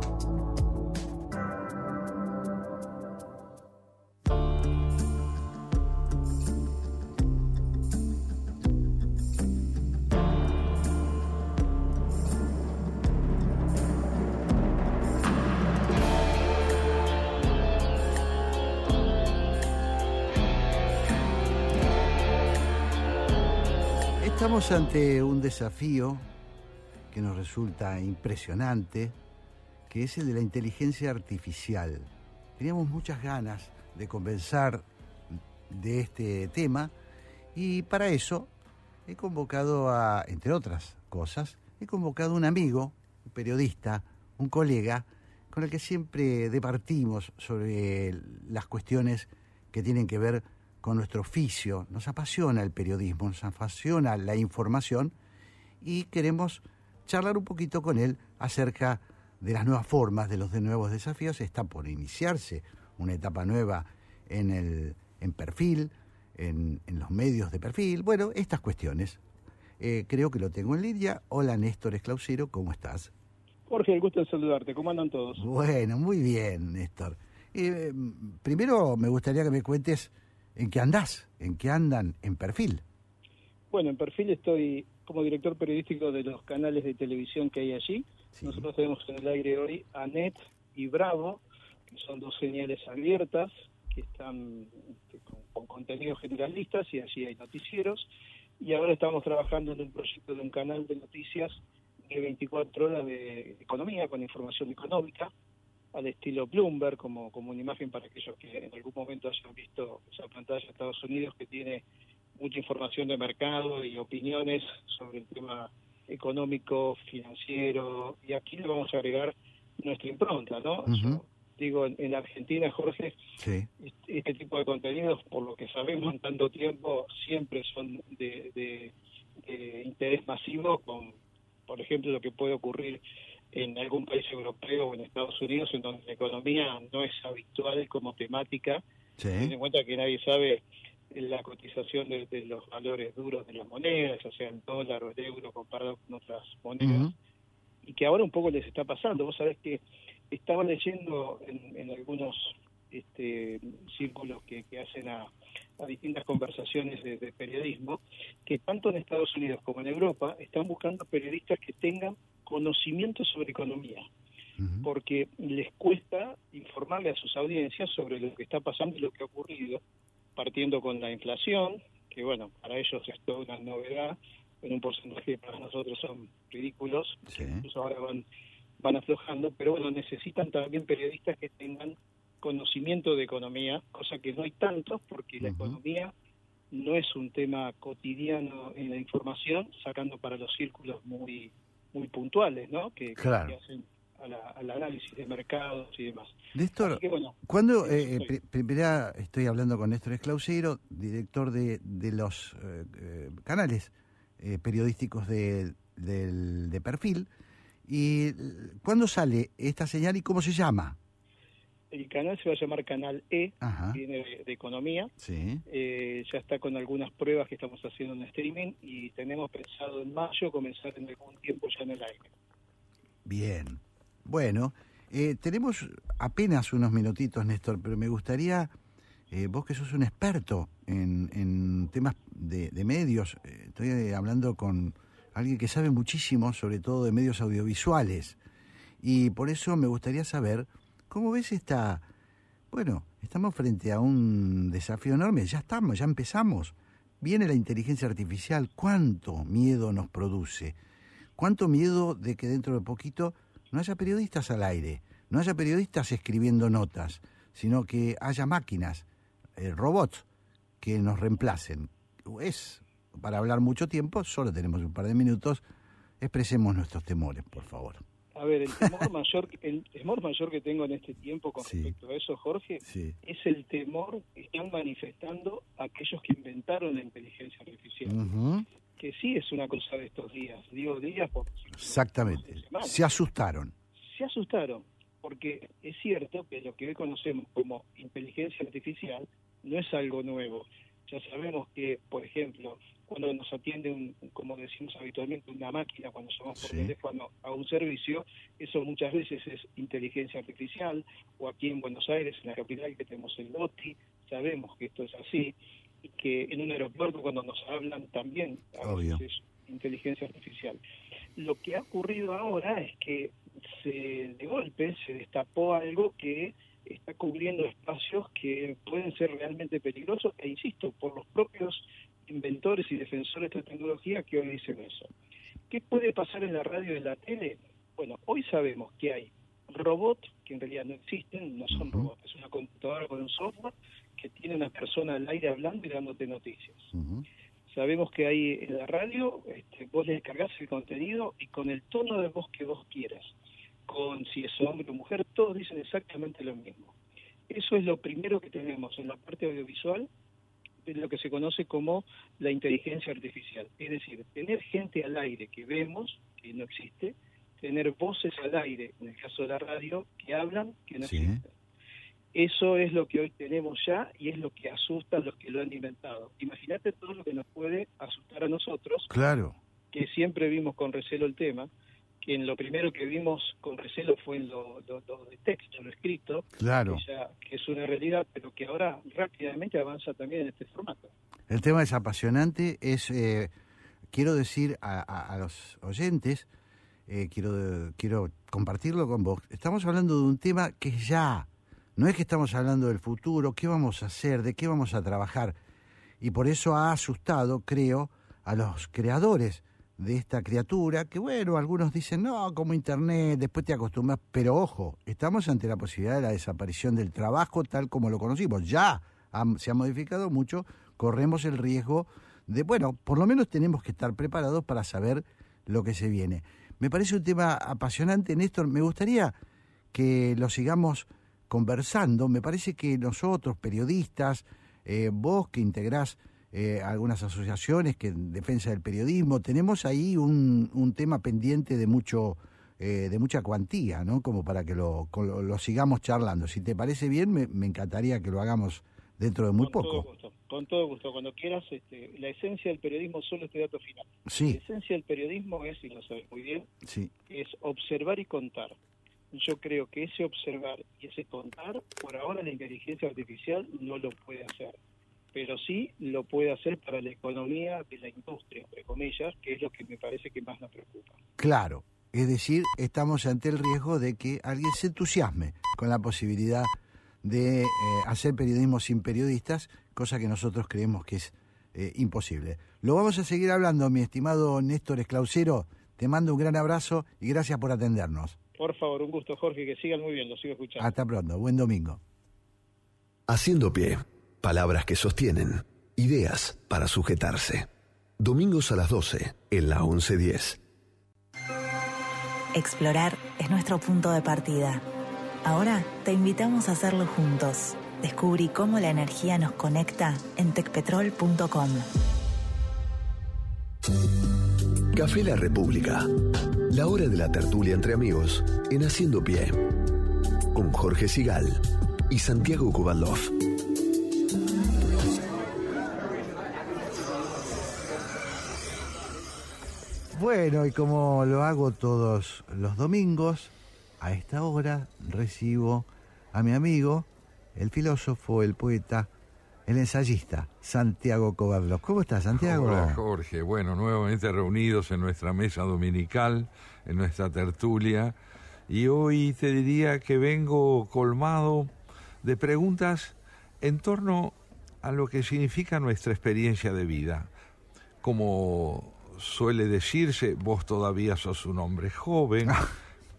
Estamos ante un desafío que nos resulta impresionante, que es el de la inteligencia artificial. Teníamos muchas ganas de conversar de este tema y para eso he convocado a, entre otras cosas, he convocado a un amigo, un periodista, un colega, con el que siempre departimos sobre las cuestiones que tienen que ver con nuestro oficio. Nos apasiona el periodismo, nos apasiona la información y queremos charlar un poquito con él acerca de las nuevas formas, de los de nuevos desafíos. Está por iniciarse una etapa nueva en el en perfil, en, en los medios de perfil. Bueno, estas cuestiones. Eh, creo que lo tengo en línea. Hola Néstor Esclausero, ¿cómo estás? Jorge, el gusto de saludarte. ¿Cómo andan todos? Bueno, muy bien, Néstor. Eh, primero me gustaría que me cuentes en qué andás, en qué andan en perfil. Bueno, en perfil estoy como director periodístico de los canales de televisión que hay allí. Nosotros tenemos en el aire hoy ANET y Bravo, que son dos señales abiertas que están este, con, con contenidos generalistas y allí hay noticieros. Y ahora estamos trabajando en un proyecto de un canal de noticias de 24 horas de economía, con información económica, al estilo Bloomberg, como, como una imagen para aquellos que en algún momento hayan visto esa pantalla de Estados Unidos que tiene mucha información de mercado y opiniones sobre el tema económico, financiero, y aquí le vamos a agregar nuestra impronta, ¿no? Yo digo, en, en, Argentina, Jorge, sí. este, este, tipo de contenidos, por lo que sabemos en tanto tiempo, siempre son de, de, de interés masivo, con, por ejemplo, lo que puede ocurrir en algún país europeo o en Estados Unidos, en donde la economía no es habitual como temática, sí. teniendo en cuenta que nadie sabe la cotización de, de, los valores duros de las monedas, o sea, el dólar o el euro comparado con otras monedas, uh -huh. y que ahora un poco les está pasando. Vos sabés que estaba leyendo en, en algunos este, círculos que, que hacen a, a, distintas conversaciones de, de, periodismo, que tanto en Estados Unidos como en Europa están buscando periodistas que tengan conocimiento sobre economía, uh -huh. porque les cuesta informarle a sus audiencias sobre lo que está pasando y lo que ha ocurrido, partiendo con la inflación, que bueno, para ellos es toda una novedad, en un porcentaje que para nosotros son ridículos, sí. incluso ahora van, van aflojando, pero bueno, necesitan también periodistas que tengan conocimiento de economía, cosa que no hay tantos porque uh -huh. la economía no es un tema cotidiano en la información, sacando para los círculos muy muy puntuales, ¿no? Que, claro. que hacen a la, al análisis de mercados y demás. Néstor, que, bueno, ¿cuándo, eh, pr primera, estoy hablando con Néstor Esclausero, director de, de los eh, canales eh, periodísticos de, de, de perfil, y ¿cuándo sale esta señal y cómo se llama? El canal se va a llamar Canal E, Ajá. viene de, de, economía. Sí. Eh, ya está con algunas pruebas que estamos haciendo en streaming y tenemos pensado en mayo comenzar en algún tiempo ya en el aire. Bien. Bueno, eh, tenemos apenas unos minutitos, Néstor, pero me gustaría, eh, vos que sos un experto en, en temas de, de medios, eh, estoy hablando con alguien que sabe muchísimo, sobre todo de medios audiovisuales, y por eso me gustaría saber ¿Cómo ves esta? Bueno, estamos frente a un desafío enorme, ya estamos, ya empezamos. Viene la inteligencia artificial, ¿cuánto miedo nos produce? ¿Cuánto miedo de que dentro de poquito no haya periodistas al aire, no haya periodistas escribiendo notas, sino que haya máquinas, eh, robots que nos reemplacen? Es, para hablar mucho tiempo, solo tenemos un par de minutos, expresemos nuestros temores, por favor. A ver, el temor mayor, el temor mayor que tengo en este tiempo con sí. respecto a eso, Jorge, sí. es el temor que están manifestando aquellos que inventaron la inteligencia artificial. Uh -huh. Que sí es una cosa de estos días, digo días porque... Exactamente, se asustaron. Se asustaron, porque es cierto que lo que hoy conocemos como inteligencia artificial no es algo nuevo. Ya sabemos que, por ejemplo, cuando nos atiende, un, como decimos habitualmente, una máquina, cuando llamamos por sí. teléfono a un servicio, eso muchas veces es inteligencia artificial, o aquí en Buenos Aires, en la capital, que tenemos el DOTI, sabemos que esto es así, y que en un aeropuerto cuando nos hablan también a veces es inteligencia artificial. Lo que ha ocurrido ahora es que se, de golpe se destapó algo que está cubriendo espacios que pueden ser realmente peligrosos, e insisto, por los propios inventores y defensores de esta tecnología que hoy dicen eso. ¿Qué puede pasar en la radio y en la tele? Bueno, hoy sabemos que hay robots que en realidad no existen, no son robots, es una computadora con un software que tiene una persona al aire hablando y dándote noticias. Sabemos que hay en la radio, este, vos le descargas el contenido y con el tono de voz que vos quieras, con si es hombre o mujer, todos dicen exactamente lo mismo. Eso es lo primero que tenemos en la parte audiovisual de lo que se conoce como la inteligencia artificial. Es decir, tener gente al aire que vemos, que no existe, tener voces al aire, en el caso de la radio, que hablan, que no existen. Eso es lo que hoy tenemos ya y es lo que asusta a los que lo han inventado. Imagínate todo lo que nos puede asustar a nosotros. Claro. Que siempre vimos con recelo el tema, que en lo primero que vimos con recelo fue lo, lo- lo de texto, lo escrito. Claro. Que, ya- que es una realidad, pero que ahora rápidamente avanza también en este formato. El tema es apasionante, es, eh, quiero decir a, a- a los oyentes, eh, quiero, quiero compartirlo con vos, estamos hablando de un tema que ya, no es que estamos hablando del futuro, qué vamos a hacer, de qué vamos a trabajar, y por eso ha asustado, creo, a los creadores de esta criatura, que bueno, algunos dicen, no, como Internet, después te acostumbras, pero ojo, estamos ante la posibilidad de la desaparición del trabajo tal como lo conocimos, ya se ha modificado mucho, corremos el riesgo de, bueno, por lo menos tenemos que estar preparados para saber lo que se viene. Me parece un tema apasionante, Néstor, me gustaría que lo sigamos conversando, me parece que nosotros, periodistas, eh, vos que integrás eh, algunas asociaciones que en defensa del periodismo, tenemos ahí un, un tema pendiente de mucho eh, de mucha cuantía, ¿no? Como para que lo, lo, lo sigamos charlando. Si te parece bien, me, me encantaría que lo hagamos dentro de muy con todo poco. gusto, con todo gusto. Cuando quieras, este, la esencia del periodismo solo este dato final. Sí. La esencia del periodismo es, y lo sabes muy bien, Sí, es observar y contar. Yo creo que ese observar y ese contar, por ahora la inteligencia artificial no lo puede hacer, pero sí lo puede hacer para la economía de la industria, entre comillas, que es lo que me parece que más nos preocupa. claro. Es decir, estamos ante el riesgo de que alguien se entusiasme con la posibilidad de eh, hacer periodismo sin periodistas, cosa que nosotros creemos que es eh, imposible. Lo vamos a seguir hablando, mi estimado Néstor Esclausero. Te mando un gran abrazo y gracias por atendernos. Por favor, un gusto, Jorge, que sigan muy bien, lo sigo escuchando. Hasta pronto. Buen domingo. Haciendo pie. Palabras que sostienen. Ideas para sujetarse. Domingos a las 12 en la 1110. Explorar es nuestro punto de partida. Ahora te invitamos a hacerlo juntos. Descubrí cómo la energía nos conecta en tecpetrol.com. Café La República. La hora de la tertulia entre amigos en Haciendo Pie. Con Jorge Sigal y Santiago Kubalov. Bueno, y como lo hago todos los domingos, a esta hora recibo a mi amigo, el filósofo, el poeta, el ensayista, Santiago Cobarlos. ¿Cómo estás, Santiago? Hola Jorge, bueno, nuevamente reunidos en nuestra mesa dominical, en nuestra tertulia, y hoy te diría que vengo colmado de preguntas en torno a lo que significa nuestra experiencia de vida. Como suele decirse, vos todavía sos un hombre joven,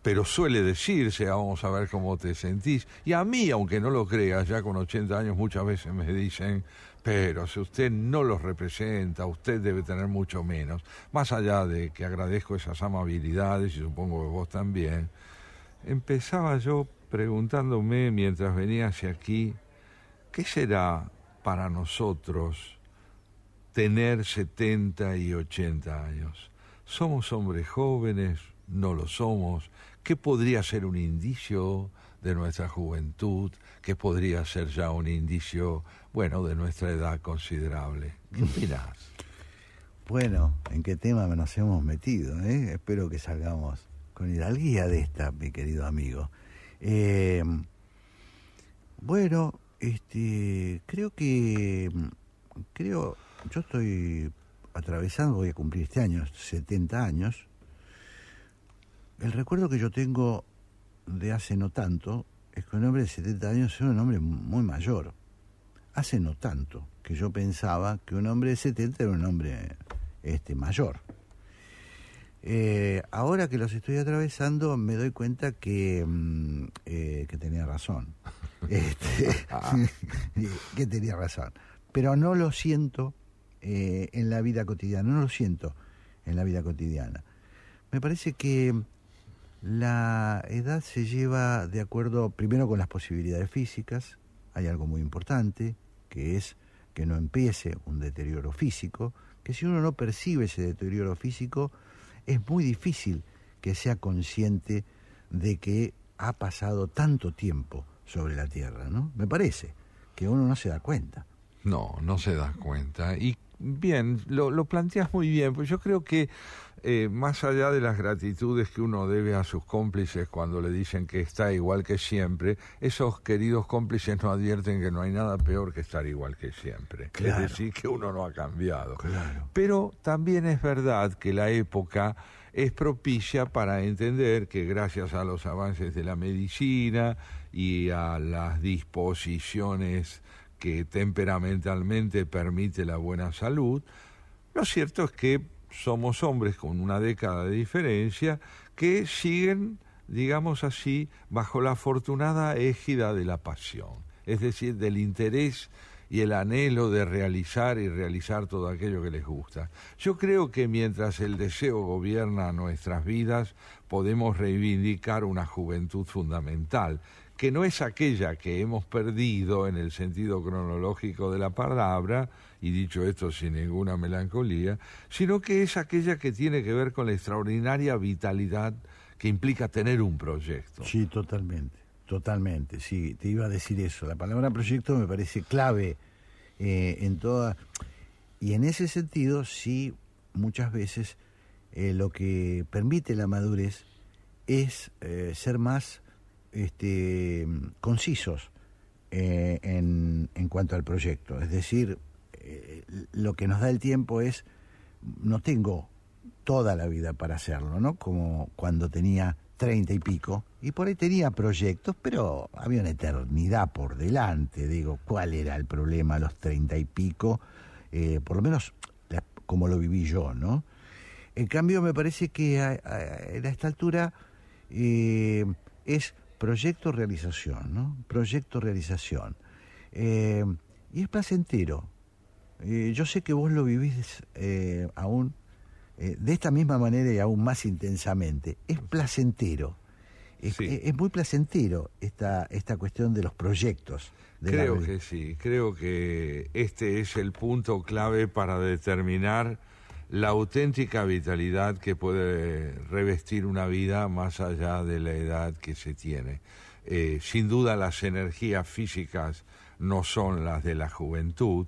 pero suele decirse, vamos a ver cómo te sentís. Y a mí, aunque no lo creas, ya con 80 años muchas veces me dicen, pero si usted no los representa, usted debe tener mucho menos. Más allá de que agradezco esas amabilidades y supongo que vos también, empezaba yo preguntándome mientras venía hacia aquí, ¿qué será para nosotros tener 70 y 80 años? ¿Somos hombres jóvenes? ¿No lo somos? ¿Qué podría ser un indicio de nuestra juventud? ¿Qué podría ser ya un indicio, bueno, de nuestra edad considerable? ¿Qué opinás? Bueno, ¿en qué tema nos hemos metido? eh? Espero que salgamos con hidalguía de esta, mi querido amigo. Eh, bueno, este, creo que, creo, yo estoy atravesando, voy a cumplir este año, 70 años. El recuerdo que yo tengo de hace no tanto es que un hombre de 70 años era un hombre muy mayor. hace no tanto, que yo pensaba que un hombre de 70 era un hombre este, mayor. Eh, ahora que los estoy atravesando me doy cuenta que, mm, eh, que tenía razón. Este, que tenía razón. Pero no lo siento eh, en la vida cotidiana, no lo siento en la vida cotidiana. Me parece que la edad se lleva de acuerdo primero con las posibilidades físicas, hay algo muy importante, que es que no empiece un deterioro físico, que si uno no percibe ese deterioro físico, es muy difícil que sea consciente de que ha pasado tanto tiempo sobre la Tierra, ¿no? Me parece que uno no se da cuenta. No, no se da cuenta. Y bien, lo, lo planteas muy bien, pues yo creo que eh, más allá de las gratitudes que uno debe a sus cómplices cuando le dicen que está igual que siempre, esos queridos cómplices no advierten que no hay nada peor que estar igual que siempre. Es decir, que uno no ha cambiado. Pero también es verdad que la época es propicia para entender que gracias a los avances de la medicina y a las disposiciones que temperamentalmente permite la buena salud, lo cierto es que somos hombres con una década de diferencia que siguen, digamos así, bajo la afortunada égida de la pasión, es decir, del interés y el anhelo de realizar y realizar todo aquello que les gusta. Yo creo que mientras el deseo gobierna nuestras vidas, podemos reivindicar una juventud fundamental, que no es aquella que hemos perdido en el sentido cronológico de la palabra, y dicho esto sin ninguna melancolía, sino que es aquella que tiene que ver con la extraordinaria vitalidad que implica tener un proyecto. Sí, totalmente, totalmente, sí, te iba a decir eso. La palabra proyecto me parece clave eh, en toda... Y en ese sentido, sí, muchas veces eh, lo que permite la madurez es eh, ser más este, concisos eh, en, en, cuanto al proyecto. Es decir, eh, lo que nos da el tiempo es, no tengo toda la vida para hacerlo, ¿no? Como cuando tenía treinta y pico, y por ahí tenía proyectos, pero había una eternidad por delante. Digo, ¿cuál era el problema a los treinta y pico? Eh, por lo menos como lo viví yo, ¿no? En cambio, me parece que a, esta altura es proyecto realización, ¿no? Proyecto realización. Eh, y es placentero. Eh, yo sé que vos lo vivís eh, aún eh, de esta misma manera y aún más intensamente. Es placentero. Es, sí. es muy placentero esta, esta cuestión de los proyectos. De creo la... que sí, creo que este es el punto clave para determinar la auténtica vitalidad que puede revestir una vida más allá de la edad que se tiene. Eh, sin duda las energías físicas no son las de la juventud,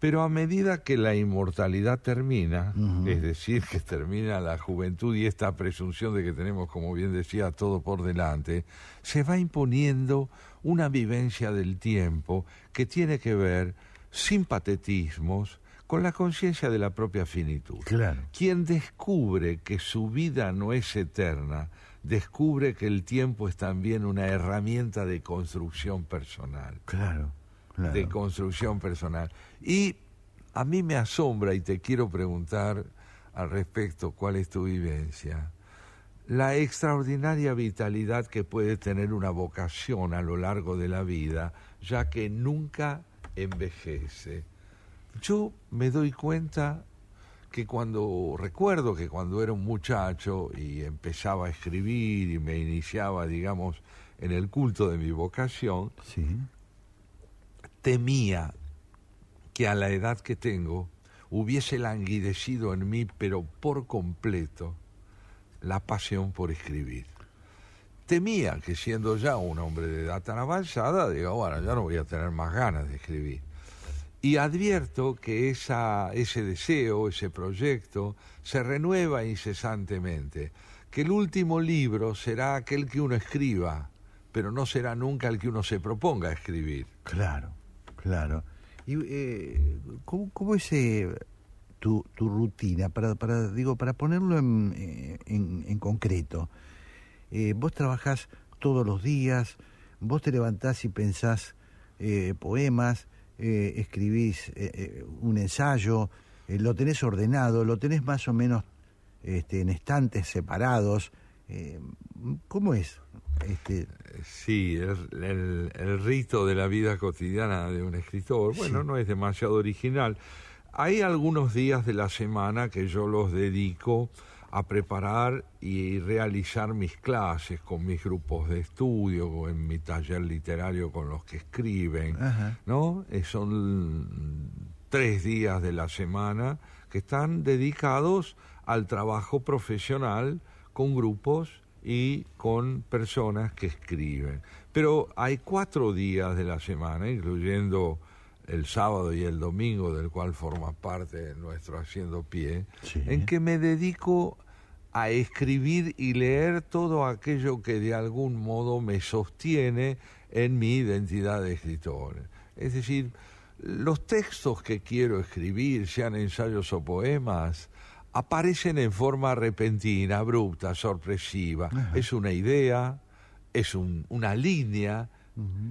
pero a medida que la inmortalidad termina, uh -huh. es decir, que termina la juventud y esta presunción de que tenemos, como bien decía, todo por delante, se va imponiendo una vivencia del tiempo que tiene que ver, sin patetismos, con la conciencia de la propia finitud. Claro. Quien descubre que su vida no es eterna, descubre que el tiempo es también una herramienta de construcción personal. Claro, claro. De construcción personal. Y a mí me asombra y te quiero preguntar al respecto cuál es tu vivencia. La extraordinaria vitalidad que puede tener una vocación a lo largo de la vida, ya que nunca envejece yo me doy cuenta que cuando recuerdo que cuando era un muchacho y empezaba a escribir y me iniciaba, digamos, en el culto de mi vocación, sí. temía que a la edad que tengo hubiese languidecido en mí, pero por completo, la pasión por escribir. Temía que siendo ya un hombre de edad tan avanzada, digo, bueno, ya no voy a tener más ganas de escribir. Y advierto que esa, ese deseo, ese proyecto, se renueva incesantemente, que el último libro será aquel que uno escriba, pero no será nunca el que uno se proponga escribir. Claro, claro. ¿Y eh, cómo, cómo es eh, tu, tu, rutina? Para, para, digo, para ponerlo en, eh, en, en concreto, eh, vos trabajás todos los días, vos te levantás y pensás poemas, eh, escribís eh, eh, un ensayo, eh, lo tenés ordenado, lo tenés más o menos este, en estantes separados. ¿Cómo es? Este, Sí, el, el- el rito de la vida cotidiana de un escritor, bueno, Sí. no es demasiado original. Hay algunos días de la semana que yo los dedico a preparar y realizar mis clases con mis grupos de estudio, en mi taller literario con los que escriben, Ajá. ¿no? Eh, son tres días de la semana que están dedicados al trabajo profesional con grupos y con personas que escriben. Pero hay cuatro días de la semana, incluyendo el sábado y el domingo, del cual forma parte nuestro Haciendo Pie, en que me dedico a escribir y leer todo aquello que de algún modo me sostiene en mi identidad de escritor. Es decir, los textos que quiero escribir, sean ensayos o poemas, aparecen en forma repentina, abrupta, sorpresiva. Es una idea, es un- una línea,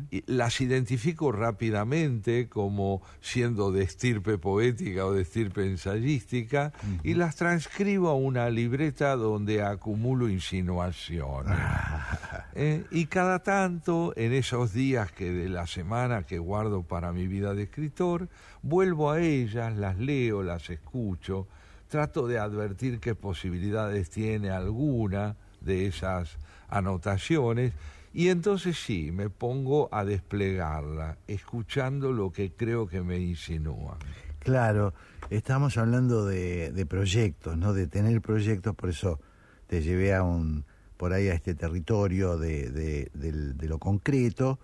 y las identifico rápidamente como siendo de estirpe poética o de estirpe ensayística y las transcribo a una libreta donde acumulo insinuaciones. Eh, y cada tanto, en esos días que de la semana que guardo para mi vida de escritor, vuelvo a ellas, las leo, las escucho, trato de advertir qué posibilidades tiene alguna de esas anotaciones y entonces sí, me pongo a desplegarla, escuchando lo que creo que me insinúa. Claro, estamos hablando de, de proyectos, ¿no? De tener proyectos, por eso te llevé a un, por ahí a este territorio de, lo concreto,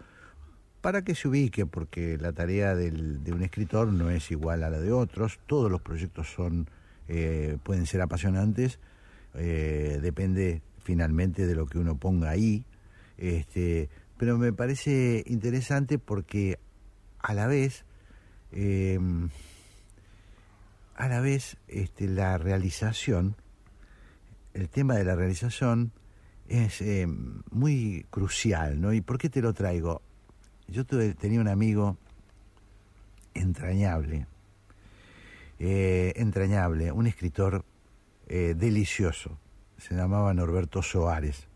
para que se ubique, porque la tarea del- de un escritor no es igual a la de otros, todos los proyectos son, eh, pueden ser apasionantes, eh, depende finalmente de lo que uno ponga ahí, este, pero me parece interesante porque a la vez, eh, a la vez este, la realización, el tema de la realización es eh, muy crucial, ¿no? ¿Y por qué te lo traigo? Yo tuve- tenía un amigo entrañable, eh, entrañable, un escritor eh, delicioso, se llamaba Norberto Soares.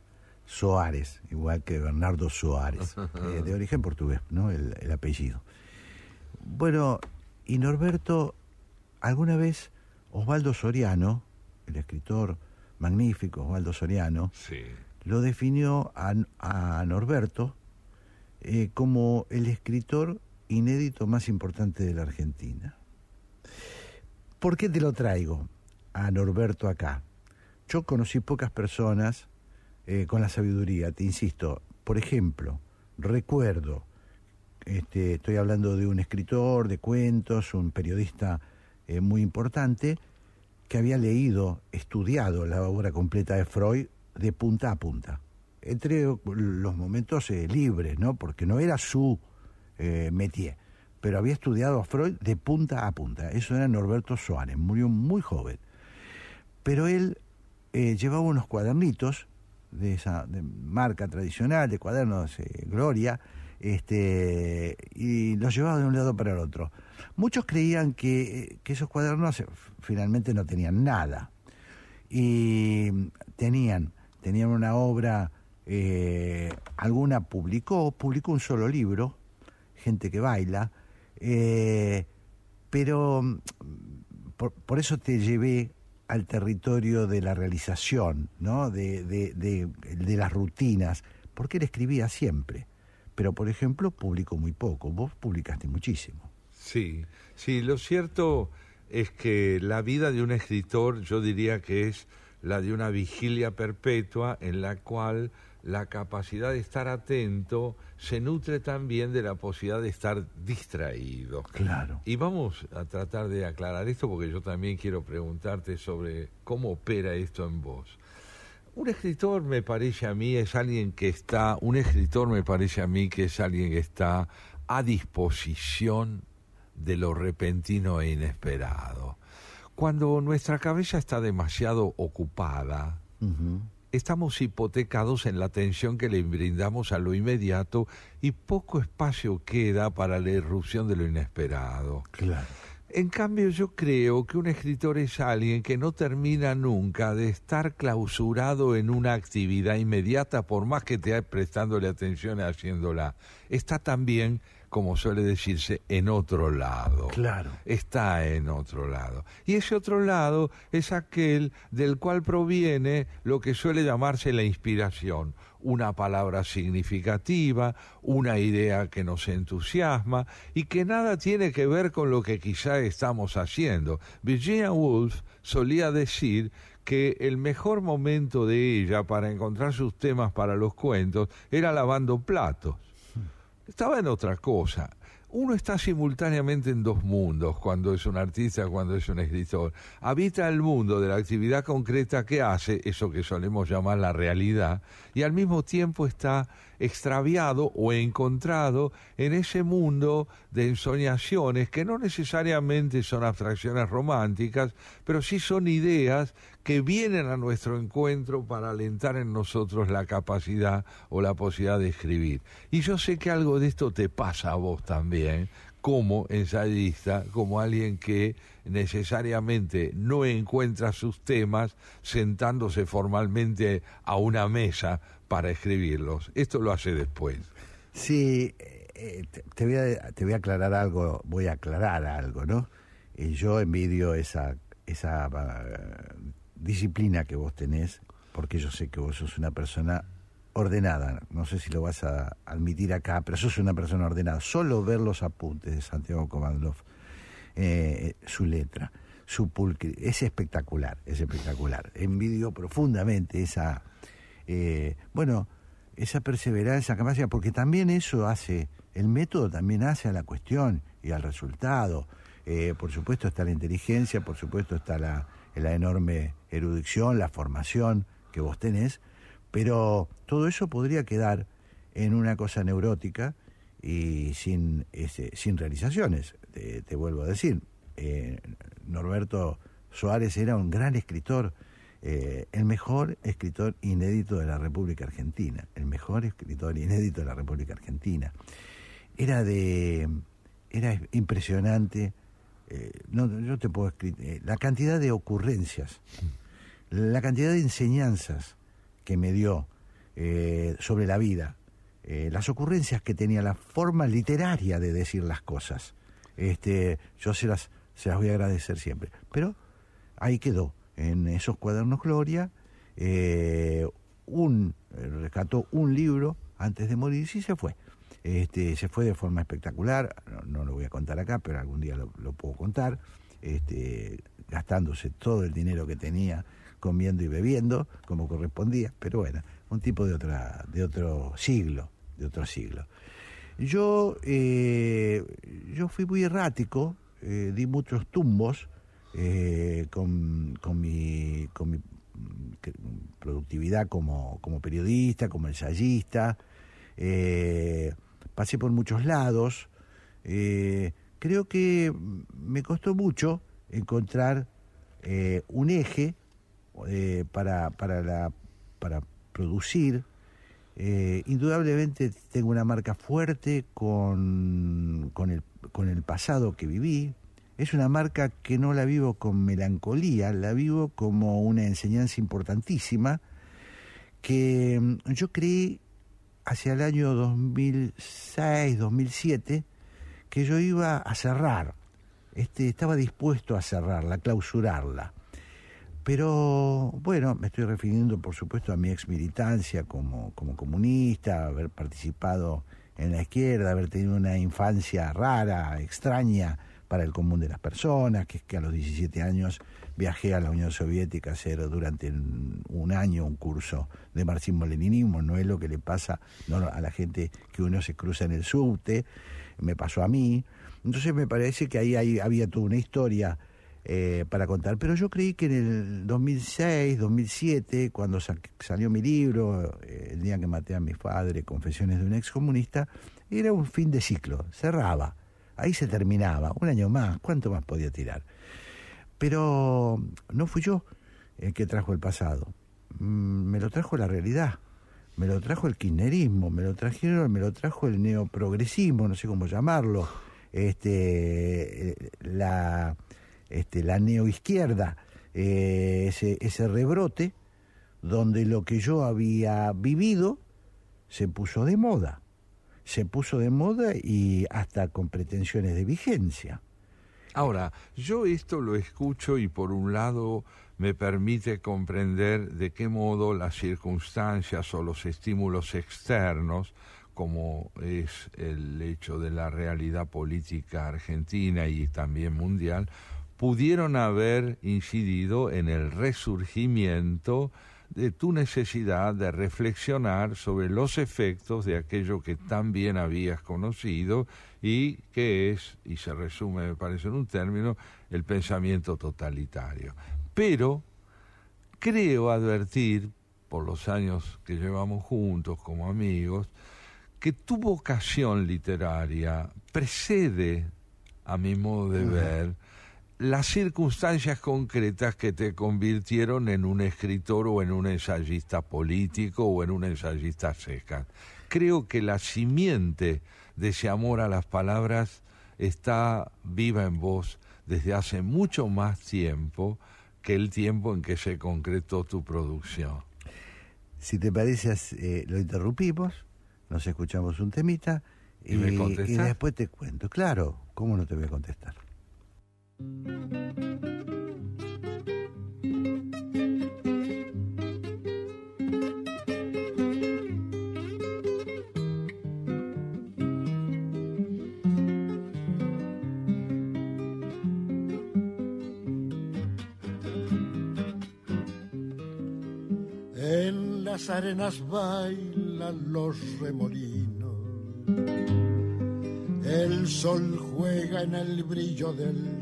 Soares, igual que Bernardo Soares, eh, de origen portugués, ¿no? El, el apellido. Bueno, y Norberto, alguna vez Osvaldo Soriano, el escritor magnífico Osvaldo Soriano, lo definió a, a Norberto eh, como el escritor inédito más importante de la Argentina. ¿Por qué te lo traigo a Norberto acá? Yo conocí pocas personas eh, con la sabiduría, te insisto. Por ejemplo, recuerdo, este, estoy hablando de un escritor de cuentos, un periodista eh, muy importante, que había leído, estudiado la obra completa de Freud de punta a punta. Entre los momentos eh, libres, ¿no? Porque no era su eh, métier, pero había estudiado a Freud de punta a punta. Eso era Norberto Suárez, murió muy joven. Pero él llevaba unos cuadernitos de esa marca tradicional, de cuadernos eh, Gloria, este, y los llevaba de un lado para el otro. Muchos creían que, que esos cuadernos eh, finalmente no tenían nada. Y tenían, tenían una obra, eh, alguna publicó, publicó un solo libro, Gente que baila, eh, pero mm, por, por eso te llevé al territorio de la realización, ¿no? de, de, de, de las rutinas, porque él escribía siempre. Pero, por ejemplo, publicó muy poco. Vos publicaste muchísimo. Sí, sí, lo cierto es que la vida de un escritor yo diría que es la de una vigilia perpetua en la cual la capacidad de estar atento se nutre también de la posibilidad de estar distraído. Claro. Y vamos a tratar de aclarar esto porque yo también quiero preguntarte sobre cómo opera esto en vos. Un escritor me parece a mí es alguien que está, un escritor me parece a mí que es alguien que está a disposición de lo repentino e inesperado. Cuando nuestra cabeza está demasiado ocupada, estamos hipotecados en la atención que le brindamos a lo inmediato y poco espacio queda para la irrupción de lo inesperado. Claro. En cambio, yo creo que un escritor es alguien que no termina nunca de estar clausurado en una actividad inmediata, por más que esté prestándole atención y haciéndola. Está también como suele decirse, en otro lado. Claro. Está en otro lado. Y ese otro lado es aquel del cual proviene lo que suele llamarse la inspiración, una palabra significativa, una idea que nos entusiasma y que nada tiene que ver con lo que quizá estamos haciendo. Virginia Woolf solía decir que el mejor momento de ella para encontrar sus temas para los cuentos era lavando platos estaba en otra cosa. Uno está simultáneamente en dos mundos cuando es un artista, cuando es un escritor. Habita el mundo de la actividad concreta que hace, eso que solemos llamar la realidad, y al mismo tiempo está extraviado o encontrado en ese mundo de ensoñaciones que no necesariamente son abstracciones románticas, pero sí son ideas que vienen a nuestro encuentro para alentar en nosotros la capacidad o la posibilidad de escribir. Y yo sé que algo de esto te pasa a vos también, como ensayista, como alguien que necesariamente no encuentra sus temas sentándose formalmente a una mesa para escribirlos. Esto lo hace después. Sí, eh, te, voy a, te voy a aclarar algo, voy a aclarar algo, ¿no? Y yo envidio esa, esa disciplina que vos tenés, porque yo sé que vos sos una persona ordenada. No sé si lo vas a admitir acá, pero sos una persona ordenada. Solo ver los apuntes de Santiago Kovadlov, eh, su letra, su pulque, es espectacular, es espectacular. Envidio profundamente esa, eh, bueno, esa perseverancia, capacidad, porque también eso hace, el método también hace a la cuestión y al resultado. Eh, por supuesto está la inteligencia, por supuesto está la, enorme erudición, la formación que vos tenés, pero todo eso podría quedar en una cosa neurótica y sin, ese, sin realizaciones. Te, vuelvo a decir, eh, Norberto Suárez era un gran escritor, eh, el mejor escritor inédito de la República Argentina, el mejor escritor inédito de la República Argentina. Era de, era impresionante eh, no, yo te puedo escribir, eh, la cantidad de ocurrencias, la cantidad de enseñanzas que me dio sobre la vida, las ocurrencias que tenía, la forma literaria de decir las cosas. Este, yo se las, se las voy a agradecer siempre. Pero ahí quedó, en esos cuadernos Gloria, un, rescató un libro antes de morir y se fue. Este, se fue de forma espectacular, no, lo voy a contar acá, pero algún día lo, puedo contar, este, gastándose todo el dinero que tenía comiendo y bebiendo, como correspondía, pero bueno, un tipo de, otra, de otro siglo, de otro siglo. Yo, eh, yo fui muy errático, eh, di muchos tumbos eh, con, con, mi, con mi productividad como, como periodista, como ensayista. Eh, pasé por muchos lados. Eh, creo que me costó mucho encontrar eh, un eje para, para, la, para producir. indudablemente tengo una marca fuerte con, con, el, con el pasado que viví. Es una marca que no la vivo con melancolía, la vivo como una enseñanza importantísima que mm, yo creí hacia el año 2006, 2007, que yo iba a cerrar, este, estaba dispuesto a cerrarla, a clausurarla. Pero bueno, me estoy refiriendo por supuesto a mi ex militancia como, como comunista, haber participado en la izquierda, haber tenido una infancia rara, extraña para el común de las personas, que es que a los 17 años viajé a la Unión Soviética a hacer durante un año un curso de marxismo-leninismo, no es lo que le pasa a la gente que uno se cruza en el subte, me pasó a mí. Entonces me parece que ahí, había toda una historia eh, para contar, pero yo creí que en el 2006, 2007, cuando salió mi libro, eh, el día que maté a mi padre, Confesiones de un excomunista, era un fin de ciclo, cerraba, ahí se terminaba, un año más, ¿cuánto más podía tirar? Pero no fui yo el que trajo el pasado. mm, me lo trajo la realidad, me lo trajo el kirchnerismo, me lo trajeron, me lo trajo el neoprogresismo, no sé cómo llamarlo, este, eh, la, este, la neoizquierda, eh, ese, ese rebrote donde lo que yo había vivido se puso de moda, se puso de moda y hasta con pretensiones de vigencia. Ahora, yo esto lo escucho y por un lado me permite comprender de qué modo las circunstancias o los estímulos externos, como es el hecho de la realidad política argentina y también mundial, pudieron haber incidido en el resurgimiento de tu necesidad de reflexionar sobre los efectos de aquello que tan bien habías conocido y que es, y se resume, me parece en un término, el pensamiento totalitario. Pero creo advertir, por los años que llevamos juntos como amigos, que tu vocación literaria precede, a mi modo de ver, las circunstancias concretas que te convirtieron en un escritor o en un ensayista político o en un ensayista seca. Creo que la simiente de ese amor a las palabras está viva en vos desde hace mucho más tiempo que el tiempo en que se concretó tu producción. Si te parece, eh, lo interrumpimos, nos escuchamos un temita ¿Y, me y después te cuento. Claro, ¿cómo no te voy a contestar? En las arenas bailan los remolinos. El sol juega en el brillo del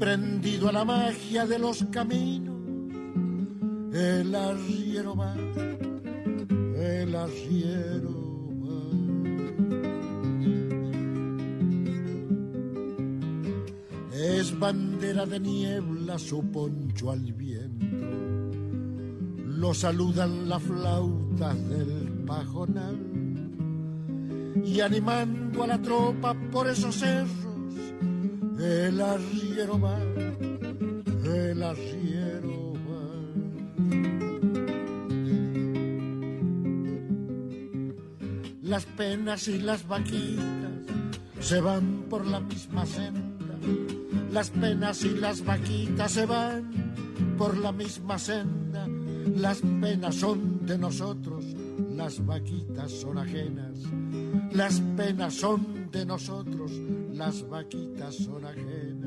prendido a la magia de los caminos, el arriero va, el arriero va. Es bandera de niebla su poncho al viento. Lo saludan las flautas del pajonal y animando a la tropa por esos cerros, el arriero va, el arriero va. Las penas y las vaquitas se van por la misma senda, las penas y las vaquitas se van por la misma senda, las penas son de nosotros, las vaquitas son ajenas. Las penas son de nosotros, las vaquitas son ajenas.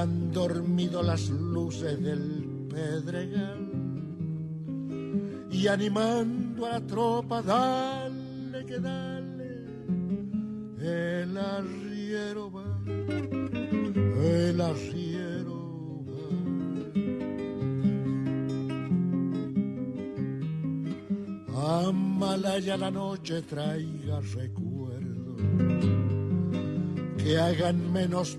Han dormido las luces del pedregal y animando a la tropa, dale que dale, el arriero va, el arriero va. Amalaya la noche traiga recuerdo que hagan menos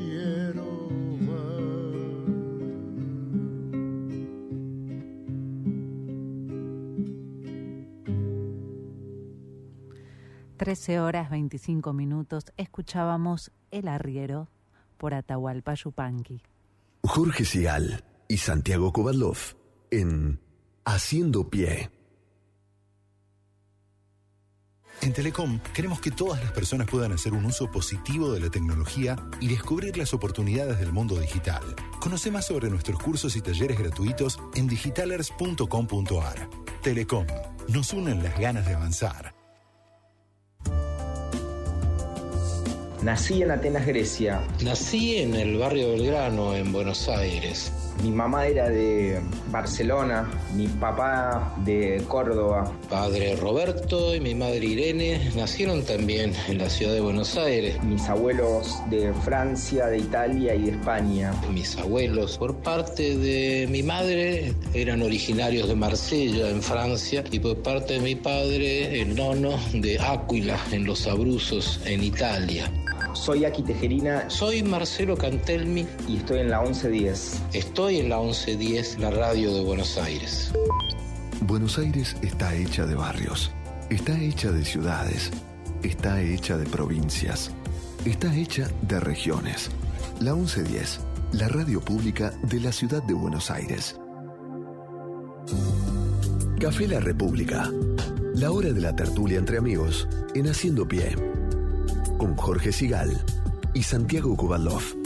13 horas 25 minutos escuchábamos El Arriero por Atahualpa Yupanqui. Jorge Sigal y Santiago Kovalov en Haciendo Pie. En Telecom queremos que todas las personas puedan hacer un uso positivo de la tecnología y descubrir las oportunidades del mundo digital. Conoce más sobre nuestros cursos y talleres gratuitos en digitalers.com.ar. Telecom, nos unen las ganas de avanzar. Nací en Atenas, Grecia. Nací en el barrio Belgrano, en Buenos Aires. Mi mamá era de Barcelona, mi papá de Córdoba. Padre Roberto y mi madre Irene nacieron también en la ciudad de Buenos Aires. Mis abuelos de Francia, de Italia y de España. Mis abuelos, por parte de mi madre, eran originarios de Marsella, en Francia, y por parte de mi padre, el nono de Áquila, en los Abruzos, en Italia. Soy Aki Tejerina. Soy Marcelo Cantelmi. Y estoy en la 1110. Estoy en la 1110, la radio de Buenos Aires. Buenos Aires está hecha de barrios, está hecha de ciudades, está hecha de provincias, está hecha de regiones. La 1110, la radio pública de la ciudad de Buenos Aires. Café La República. La hora de la tertulia entre amigos en Haciendo Pie con Jorge Sigal y Santiago Kubalov.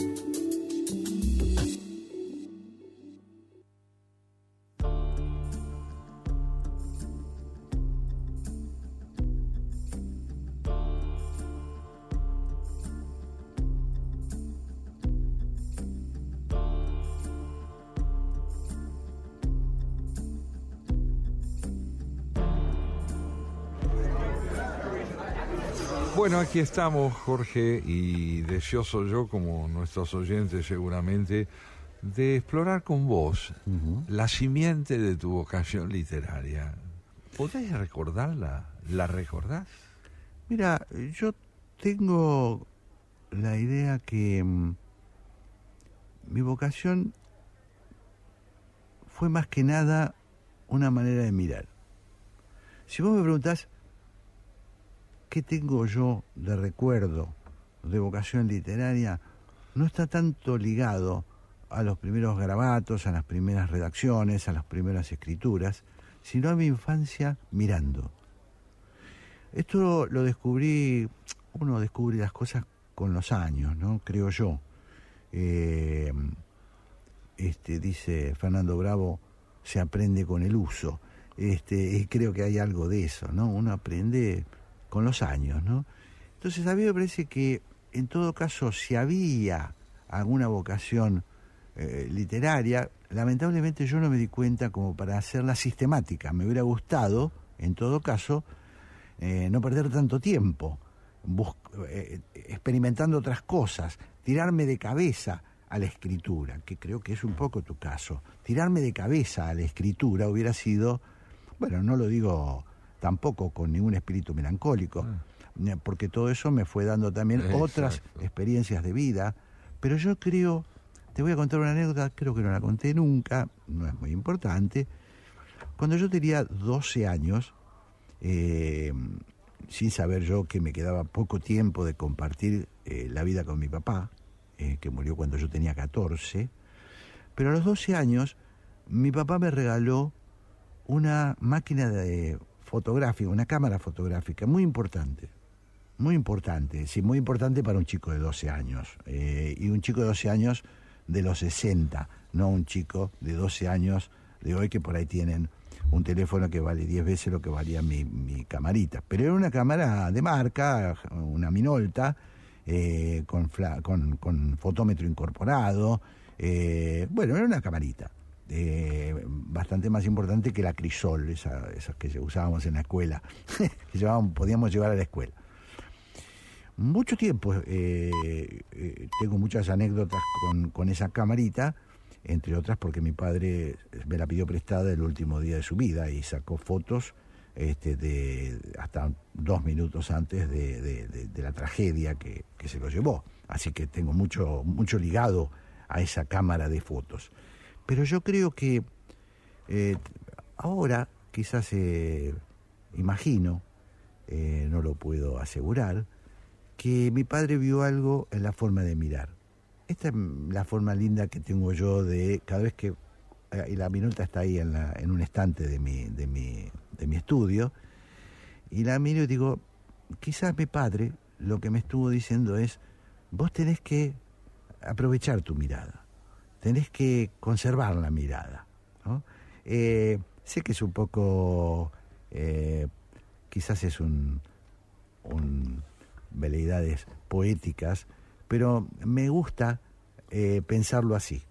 Bueno, aquí estamos, Jorge, y deseoso yo, como nuestros oyentes seguramente, de explorar con vos la simiente de tu vocación literaria. ¿Podés recordarla? ¿La recordás? Mira, yo tengo la idea que mm, mi vocación fue más que nada una manera de mirar. Si vos me preguntás, ¿qué tengo yo de recuerdo de vocación literaria? No está tanto ligado a los primeros grabatos, a las primeras redacciones, a las primeras escrituras, sino a mi infancia mirando. Esto lo descubrí, uno descubre las cosas con los años, ¿no? Creo yo. Eh, este, dice Fernando Bravo, se aprende con el uso. Este, y creo que hay algo de eso, ¿no? Uno aprende con los años, ¿no? Entonces a mí me parece que en todo caso si había alguna vocación eh, literaria, lamentablemente yo no me di cuenta como para hacerla sistemática. Me hubiera gustado, en todo caso, eh, no perder tanto tiempo eh, experimentando otras cosas, tirarme de cabeza a la escritura, que creo que es un poco tu caso. Tirarme de cabeza a la escritura hubiera sido, bueno, no lo digo tampoco con ningún espíritu melancólico, porque todo eso me fue dando también otras experiencias de vida, pero yo creo, te voy a contar una anécdota, creo que no la conté nunca, no es muy importante, cuando yo tenía 12 años, eh, sin saber yo que me quedaba poco tiempo de compartir eh, la vida con mi papá, eh, que murió cuando yo tenía 14, pero a los 12 años mi papá me regaló una máquina de fotográfica, una cámara fotográfica muy importante, muy importante, sí, muy importante para un chico de 12 años, eh, y un chico de 12 años de los 60, no un chico de 12 años de hoy que por ahí tienen un teléfono que vale 10 veces lo que valía mi, camarita. Pero era una cámara de marca, una Minolta, eh, con, con, con, fotómetro incorporado, eh, bueno, era una camarita. Bastante más importante que la crisol, esa, esas que usábamos en la escuela, que llevábamos, podíamos llevar a la escuela. Mucho tiempo, eh, eh, tengo muchas anécdotas con, con, esa camarita, entre otras porque mi padre me la pidió prestada el último día de su vida y sacó fotos este, de hasta dos minutos antes de, de la tragedia que, que, se lo llevó. Así que tengo mucho, mucho ligado a esa cámara de fotos. Pero yo creo que eh, ahora quizás eh, imagino eh, no lo puedo asegurar, que mi padre vio algo en la forma de mirar. Esta es la forma linda que tengo yo de cada vez que y la minuta está ahí en un estante de mi, de, mi, de mi estudio, y la miro y digo, quizás mi padre lo que me estuvo diciendo es, vos tenés que aprovechar tu mirada, tenés que conservar la mirada. ¿no? Eh, sé que es un poco, eh, quizás es un, un veleidades poéticas, pero me gusta eh, pensarlo así.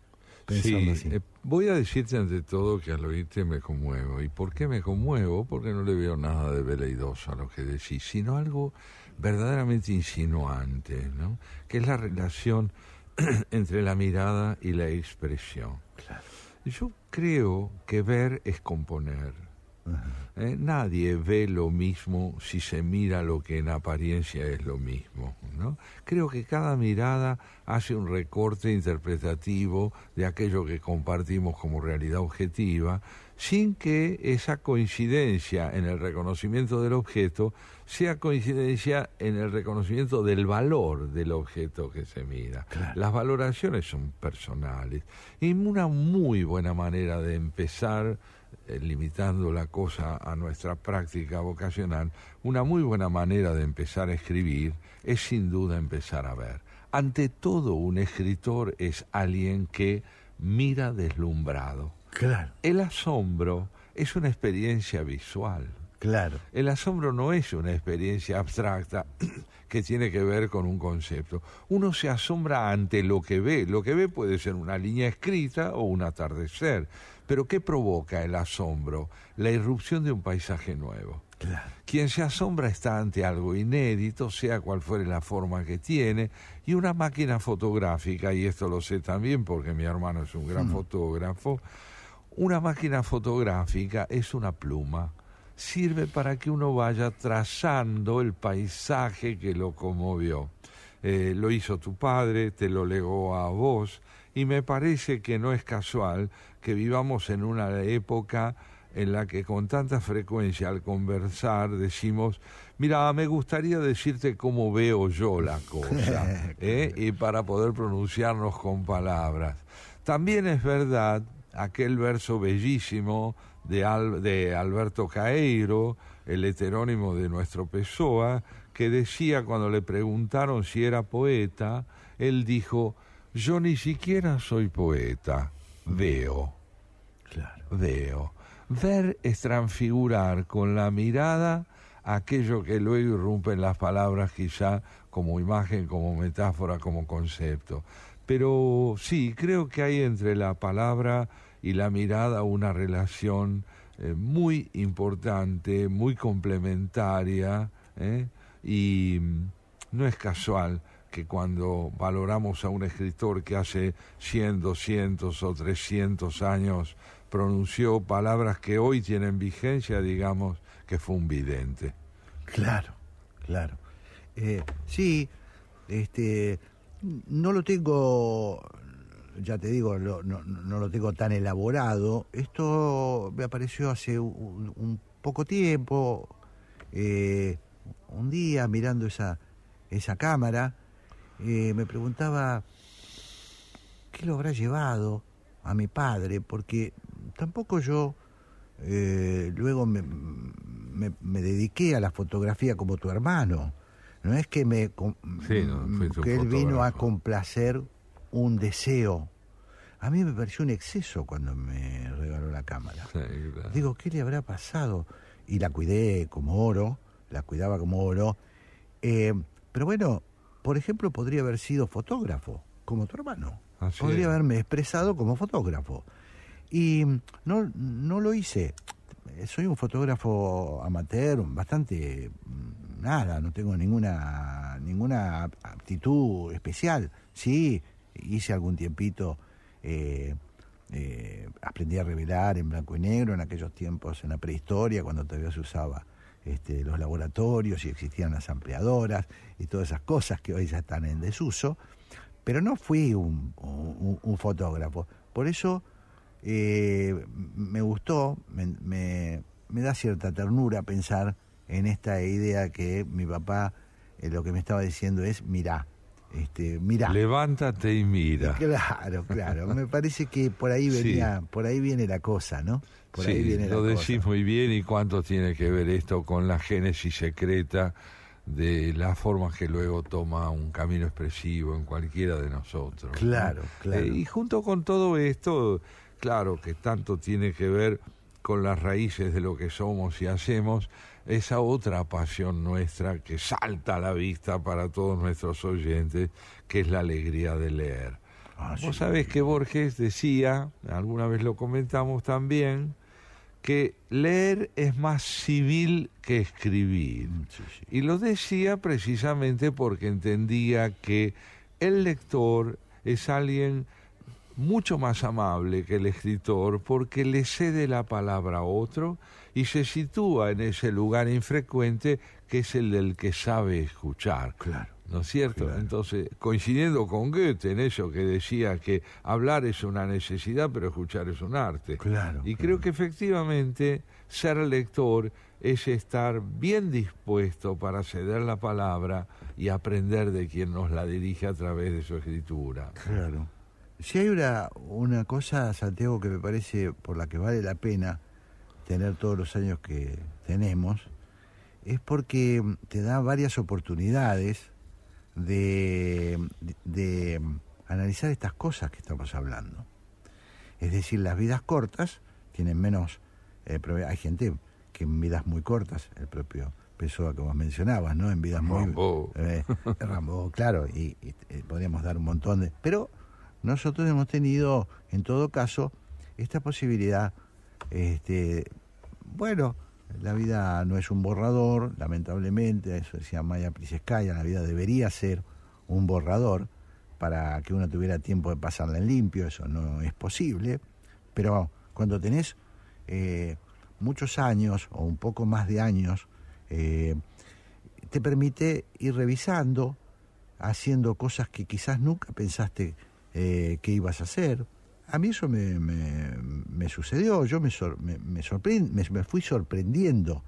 Sí, así. voy a decirte ante todo que al oírte me conmuevo. ¿Y por qué me conmuevo? Porque no le veo nada de veleidoso a lo que decís, sino algo verdaderamente insinuante, ¿no? Que es la relación entre la mirada y la expresión. Yo creo que ver es componer. Eh, nadie ve lo mismo si se mira lo que en apariencia es lo mismo. ¿no? Creo que cada mirada hace un recorte interpretativo de aquello que compartimos como realidad objetiva, sin que esa coincidencia en el reconocimiento del objeto sea coincidencia en el reconocimiento del valor del objeto que se mira. Las valoraciones son personales. Y una muy buena manera de empezar eh, limitando la cosa a nuestra práctica vocacional, una muy buena manera de empezar a escribir es sin duda empezar a ver. Ante todo, un escritor es alguien que mira deslumbrado. Claro. El asombro es una experiencia visual. Claro. El asombro no es una experiencia abstracta que tiene que ver con un concepto. Uno se asombra ante lo que ve. Lo que ve puede ser una línea escrita o un atardecer. Pero ¿qué provoca el asombro? La irrupción de un paisaje nuevo. Quien se asombra está ante algo inédito, sea cual fuere la forma que tiene, y una máquina fotográfica, y esto lo sé también porque mi hermano es un gran Mm. fotógrafo, una máquina fotográfica es una pluma. Sirve para que uno vaya trazando el paisaje que lo conmovió. Eh, lo hizo tu padre, te lo legó a vos, y me parece que no es casual que vivamos en una época en la que con tanta frecuencia al conversar decimos, mira, me gustaría decirte cómo veo yo la cosa, ¿eh? y para poder pronunciarnos con palabras. También es verdad aquel verso bellísimo de, Al- de Alberto Caeiro, el heterónimo de nuestro Pessoa, que decía cuando le preguntaron si era poeta, él dijo, yo ni siquiera soy poeta, veo. Veo. Ver es transfigurar con la mirada aquello que luego irrumpe en las palabras quizá como imagen, como metáfora, como concepto. Pero sí, creo que hay entre la palabra y la mirada una relación eh, muy importante, muy complementaria, ¿eh? y mm, no es casual que cuando valoramos a un escritor que hace 100, 200 o 300 años pronunció palabras que hoy tienen vigencia, digamos que fue un vidente. Claro, claro. Eh, sí, este, no lo tengo, ya te digo, lo- no, no lo tengo tan elaborado. Esto me apareció hace un, un poco tiempo, eh, un día mirando esa, esa cámara, eh, me preguntaba qué lo habrá llevado a mi padre, porque tampoco yo eh, luego me, me- me dediqué a la fotografía como tu hermano. No es que me Sí, no, que él vino a complacer un deseo. A mí me pareció un exceso cuando me regaló la cámara. Digo, ¿qué le habrá pasado? Y la cuidé como oro, la cuidaba como oro. Eh, pero bueno, por ejemplo, podría haber sido fotógrafo, como tu hermano. Así podría es. haberme expresado como fotógrafo. Y no, no lo hice. Soy un fotógrafo amateur, bastante mm, nada, no tengo ninguna ninguna aptitud especial. Sí, hice algún tiempito, eh, eh, aprendí a revelar en blanco y negro en aquellos tiempos, en la prehistoria, cuando todavía se usaba este, los laboratorios y existían las ampliadoras y todas esas cosas que hoy ya están en desuso, pero no fui un, fotógrafo. Por eso eh, me gustó, me, me- da cierta ternura pensar en esta idea que mi papá lo que me estaba diciendo es, mirá, este, mirá. Levántate y mira. Claro, claro. Me parece que por ahí venía, por ahí viene la cosa, ¿no? Por sí, ahí viene lo la decís cosa. muy bien y cuánto tiene que ver esto con la génesis secreta de la forma que luego toma un camino expresivo en cualquiera de nosotros. ¿no? Claro, claro. Eh, y junto con todo esto, claro que tanto tiene que ver con las raíces de lo que somos y hacemos, esa otra pasión nuestra que salta a la vista para todos nuestros oyentes, que es la alegría de leer. Ah, Vos sabés que Borges decía, alguna vez lo comentamos también, que leer es más civil que escribir. Mm, Y lo decía precisamente porque entendía que el lector es alguien mucho más amable que el escritor porque le cede la palabra a otro y se sitúa en ese lugar infrecuente que es el del que sabe escuchar. Claro. ¿No es cierto? Entonces, coincidiendo con Goethe en eso que decía que hablar es una necesidad, pero escuchar es un arte. Claro. Y creo que efectivamente ser lector es estar bien dispuesto para ceder la palabra y aprender de quien nos la dirige a través de su escritura. Claro. Si hay una, una cosa, Santiago, que me parece por la que vale la pena tener todos los años que tenemos, es porque te da varias oportunidades de, de, de analizar estas cosas que estamos hablando. Es decir, las vidas cortas tienen menos... eh, hay gente que en vidas muy cortas, el propio Pessoa que vos mencionabas, ¿no? En vidas muy... Rambo. Eh, Rambo, claro, y, y, eh, podríamos dar un montón de... Pero nosotros hemos tenido, en todo caso, esta posibilidad, este, bueno, la vida no es un borrador, lamentablemente, eso decía Maya Pliskaya, la vida debería ser un borrador para que uno tuviera tiempo de pasarla en limpio, eso no es posible, pero cuando tenés eh, muchos años o un poco más de años, eh, te permite ir revisando, haciendo cosas que quizás nunca pensaste eh, que ibas a hacer. A mí eso me, me, me sucedió, yo me, sor- me, me, sorprend- me, me fui sorprendiendo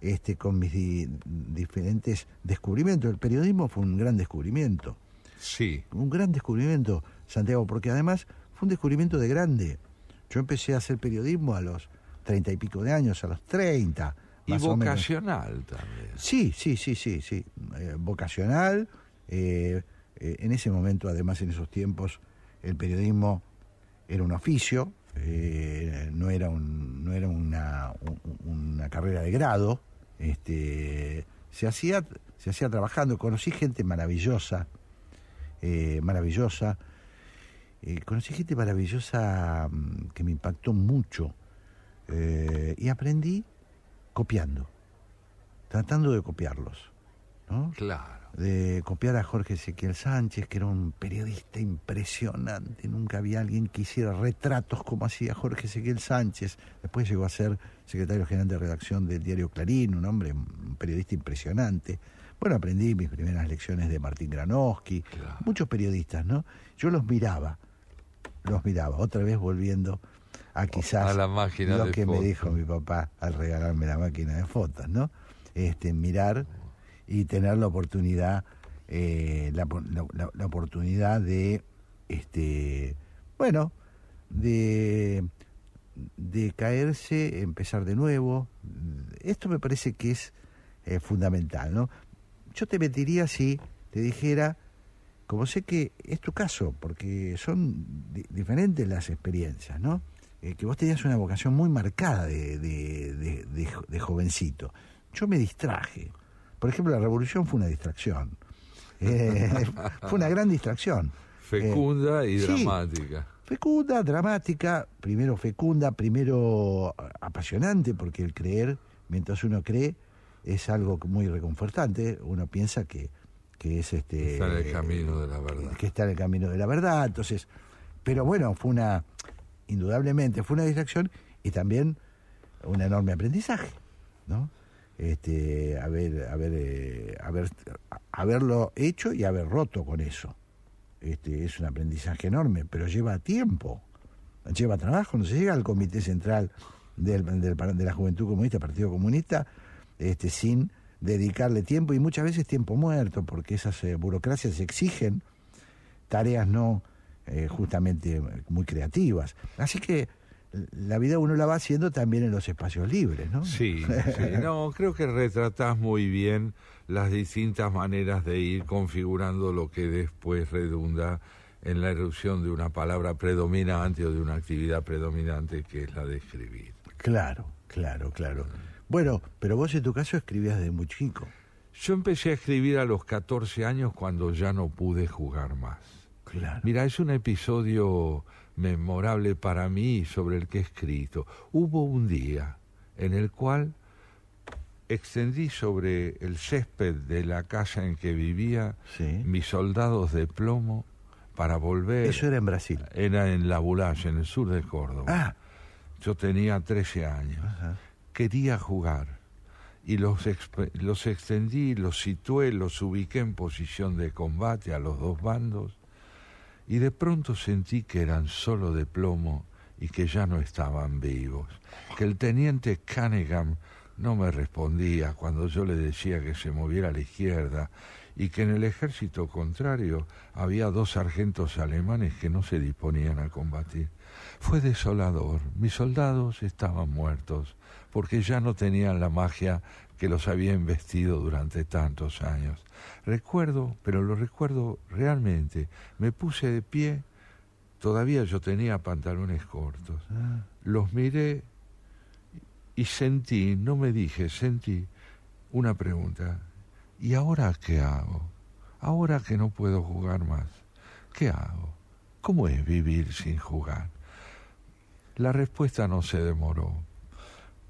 este, con mis di- diferentes descubrimientos. El periodismo fue un gran descubrimiento. Sí. Un gran descubrimiento, Santiago, porque además fue un descubrimiento de grande. Yo empecé a hacer periodismo a los treinta y pico de años, a los treinta. Y vocacional también. Sí, sí, sí, sí, sí. Eh, vocacional. eh, eh, en ese momento, además, en esos tiempos, el periodismo era un oficio, eh, no era, no era una, un- una carrera de grado. Este, se, hacía, se hacía trabajando. Conocí gente maravillosa, eh, maravillosa. Eh, conocí gente maravillosa mm, que me impactó mucho. y aprendí copiando, tratando de copiarlos. ¿no? Claro. De copiar a Jorge Ezequiel Sánchez, que era un periodista impresionante. Nunca había alguien que hiciera retratos como hacía Jorge Ezequiel Sánchez. Después llegó a ser secretario general de redacción del diario Clarín, un hombre, un periodista impresionante. Bueno, aprendí mis primeras lecciones de Martín Granowski, muchos periodistas, ¿no? Yo los miraba, los miraba, otra vez volviendo a quizás A la máquina lo de que me dijo mi papá al regalarme la máquina de fotos, ¿no? Este, mirar y tener la oportunidad, eh, la, la- oportunidad de, este, bueno, de, de caerse, empezar de nuevo. Esto me parece que es eh, fundamental, ¿no? Yo te mentiría si te dijera, como sé que es tu caso, porque son di- diferentes las experiencias, ¿no? Eh, que vos tenías una vocación muy marcada de, de- de- de jovencito. Yo me distraje. Por ejemplo, la revolución fue una distracción. Eh, fue una gran distracción. Fecunda Eh, y sí, dramática. Fecunda, dramática, primero fecunda, primero apasionante, porque el creer, mientras uno cree, es algo muy reconfortante. Uno piensa que, que es este. Está en el camino de la verdad. Que está en el camino de la verdad. Entonces, pero bueno, fue una, indudablemente, fue una distracción y también un enorme aprendizaje, ¿no? Este, haber, haber, eh, haber, haberlo hecho y haber roto con eso. Este, es un aprendizaje enorme, pero lleva tiempo, lleva trabajo. No se llega al Comité Central del, del- de la Juventud Comunista, Partido Comunista, este, sin dedicarle tiempo y muchas veces tiempo muerto, porque esas eh, burocracias exigen tareas no eh, justamente muy creativas. Así que la vida uno la va haciendo también en los espacios libres, ¿no? Sí, sí. no, creo que retratás muy bien las distintas maneras de ir configurando lo que después redunda en la erupción de una palabra predominante o de una actividad predominante que es la de escribir. Claro, claro, claro. Bueno, pero vos en tu caso escribías de muy chico. Yo empecé a escribir a los 14 años cuando ya no pude jugar más. Claro. Mira, es un episodio memorable para mí sobre el que he escrito. Hubo un día en el cual extendí sobre el césped de la casa en que vivía mis soldados de plomo para volver. Eso era en Brasil. Era en La Bulache, en el sur de Córdoba. Ah. Yo tenía 13 años. Quería jugar. Y los, los extendí, los situé, los ubiqué en posición de combate a los dos bandos. Y de pronto sentí que eran solo de plomo y que ya no estaban vivos. Que el teniente Cunningham no me respondía cuando yo le decía que se moviera a la izquierda y que en el ejército contrario había dos sargentos alemanes que no se disponían a combatir. Fue desolador. Mis soldados estaban muertos porque ya no tenían la magia que los había investido durante tantos años. Recuerdo, pero lo recuerdo realmente, me puse de pie, todavía yo tenía pantalones cortos, los miré y sentí, no me dije, sentí una pregunta. ¿Y ahora qué hago? Ahora que no puedo jugar más, ¿qué hago? ¿Cómo es vivir sin jugar? La respuesta no se demoró.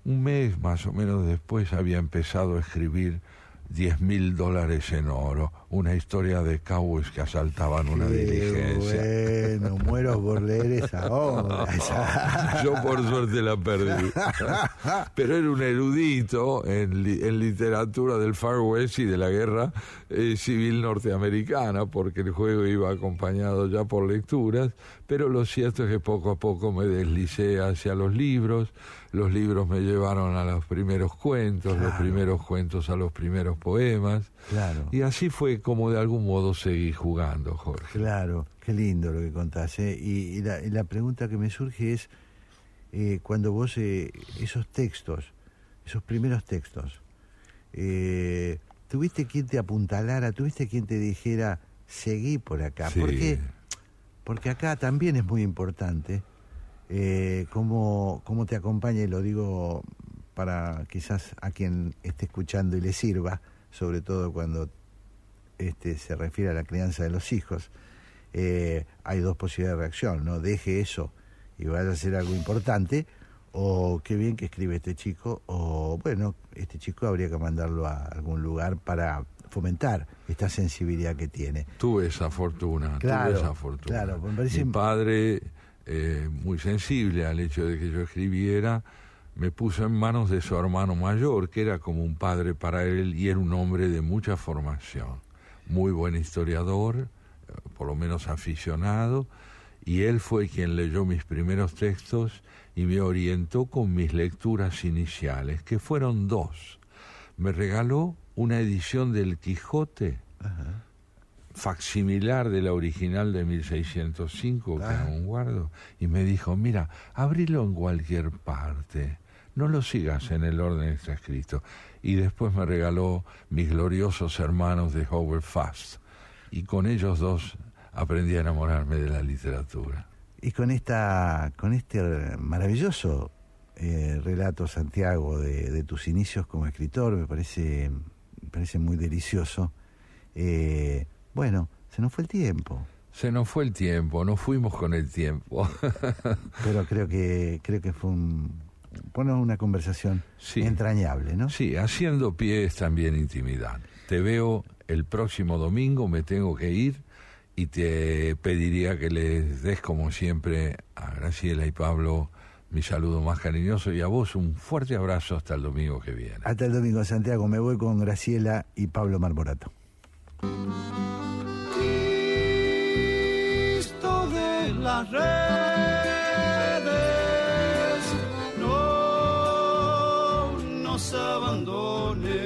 Un mes más o menos después había empezado a escribir diez mil dólares en oro, una historia de cowboys que asaltaban una diligencia. Bueno, muero por leer esa obra. Yo por suerte la perdí. Pero era un erudito en, en literatura del Far West y de la guerra eh, civil norteamericana, porque el juego iba acompañado ya por lecturas, pero lo cierto es que poco a poco me deslicé hacia los libros, los libros me llevaron a los primeros cuentos, los primeros cuentos a los primeros poemas. Claro. Y así fue como de algún modo seguí jugando, Jorge. Claro, qué lindo lo que contás. ¿eh? Y, la, pregunta que me surge es, eh, cuando vos eh, esos textos, esos primeros textos, ¿tuviste quien te apuntalara, tuviste quien te dijera, seguí por acá? Sí. ¿Por qué? Porque acá también es muy importante eh, cómo, cómo te acompaña, y lo digo para quizás a quien esté escuchando y le sirva, sobre todo cuando este, se refiere a la crianza de los hijos, eh, hay dos posibilidades de reacción, ¿no? Deje eso y vaya a hacer algo importante, o qué bien que escribe este chico, o bueno, este chico habría que mandarlo a algún lugar para fomentar esta sensibilidad que tiene. Tuve esa fortuna, tuve esa fortuna. Claro, me parece... Mi padre eh, muy sensible al hecho de que yo escribiera, me puso en manos de su hermano mayor, que era como un padre para él y era un hombre de mucha formación, muy buen historiador, eh, por lo menos aficionado, y él fue quien leyó mis primeros textos y me orientó con mis lecturas iniciales, que fueron dos. Me regaló una edición del Quijote, facsimilar de la original de 1605, que era un guardo, y me dijo, mira, abrilo en cualquier parte, no lo sigas en el orden que está escrito. Y después me regaló mis gloriosos hermanos de Howard Fast, y con ellos dos aprendí a enamorarme de la literatura. Y con, esta, con este maravilloso eh, relato, Santiago, de, de, tus inicios como escritor, me parece, me parece muy delicioso. Eh, bueno, se nos fue el tiempo. Se nos fue el tiempo, nos fuimos con el tiempo. Pero creo que creo que fue un, bueno, una conversación entrañable, ¿no? Sí, haciendo pie es también intimidad. Te veo el próximo domingo, me tengo que ir y te pediría que les des como siempre a Graciela y Pablo mi saludo más cariñoso y a vos un fuerte abrazo hasta el domingo que viene. Hasta el domingo, Santiago. Me voy con Graciela y Pablo Marmorato. Cristo de las redes, no nos abandone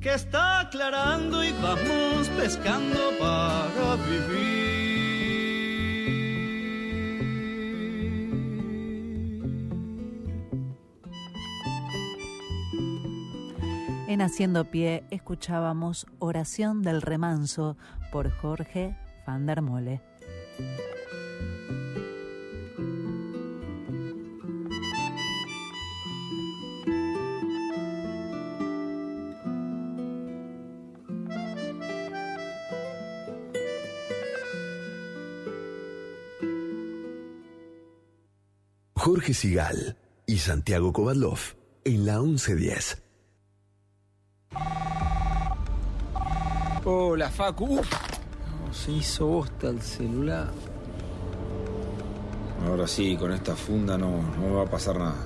que está aclarando y vamos pescando para vivir. En Haciendo Pie escuchábamos Oración del Remanso por Jorge van der Mole. Jorge Sigal y Santiago Kovadlov en la 1110. Hola, Facu. Uf, no, se hizo bosta el celular. Ahora sí, con esta funda no, no me va a pasar nada.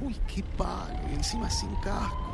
Uy, qué palo. y Encima sin casco.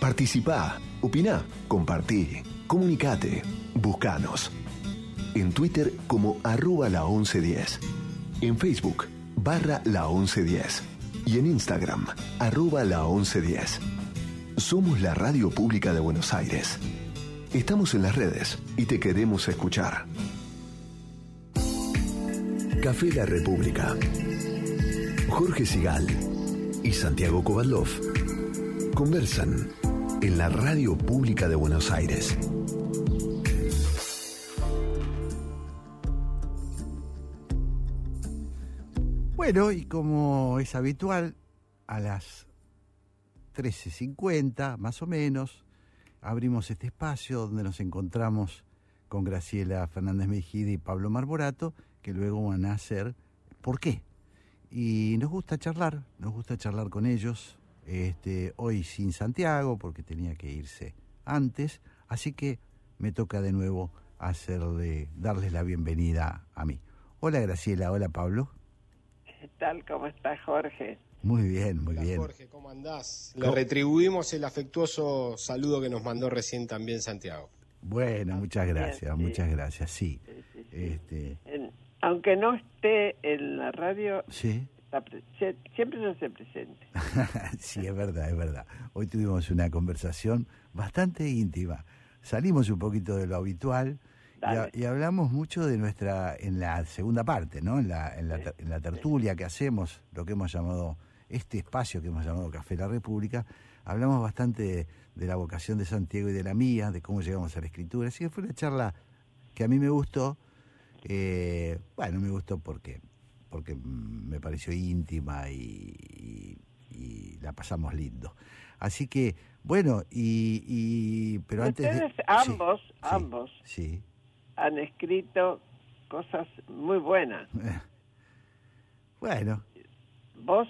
participá, opina, compartí, comunicate, buscanos. En Twitter como arroba la 1110. En Facebook barra la 1110. Y en Instagram arroba la 1110. Somos la radio pública de Buenos Aires. Estamos en las redes y te queremos escuchar. Café La República. Jorge Sigal y Santiago Kovadlov conversan en la radio pública de Buenos Aires. Bueno, y como es habitual, a las 13.50 más o menos, abrimos este espacio donde nos encontramos con Graciela Fernández Mejida y Pablo Marborato, que luego van a hacer ¿Por qué? Y nos gusta charlar, nos gusta charlar con ellos, Este, hoy sin Santiago, porque tenía que irse antes, así que me toca de nuevo hacerle, darles la bienvenida a mí. Hola Graciela, hola Pablo. ¿Qué tal? ¿Cómo estás, Jorge? Muy bien, muy Hola, bien. Jorge, ¿cómo andás? Le retribuimos el afectuoso saludo que nos mandó recién también Santiago. Bueno, muchas gracias, sí. muchas gracias, sí. Este, En- aunque no esté en la radio, siempre se hace presente. sí, es verdad, es verdad. Hoy tuvimos una conversación bastante íntima. Salimos un poquito de lo habitual y, ha- y hablamos mucho de nuestra, en la segunda parte, ¿no? En la, en la, en la tertulia que hacemos, lo que hemos llamado, este espacio que hemos llamado Café La República, hablamos bastante de, de la vocación de Santiago y de la mía, de cómo llegamos a la escritura. Así que fue una charla que a mí me gustó. Eh, bueno, me gustó porque porque me pareció íntima y, y- y la pasamos lindo. Así que, bueno, y, y- pero antes de... Ustedes ambos, ambos, Sí, han escrito cosas muy buenas. bueno, Vos,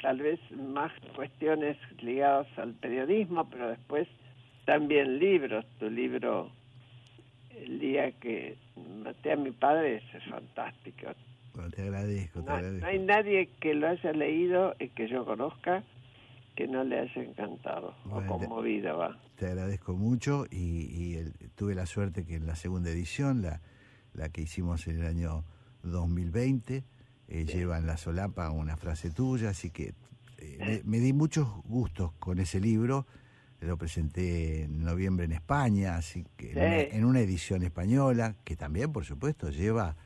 tal vez más cuestiones ligadas al periodismo, pero después también libros. Tu libro, El día que maté a mi padre, es fantástico. Te agradezco, te No, agradezco. no hay nadie que lo haya leído y que yo conozca que no le haya encantado Bueno, o conmovido, va. Te agradezco mucho y, y el- tuve la suerte que en la segunda edición, la, la que hicimos en el año 2020, eh, lleva en la solapa una frase tuya, así que eh, me, me di muchos gustos con ese libro. Lo presenté en noviembre en España, así que en, una, en una edición española, que también, por supuesto, lleva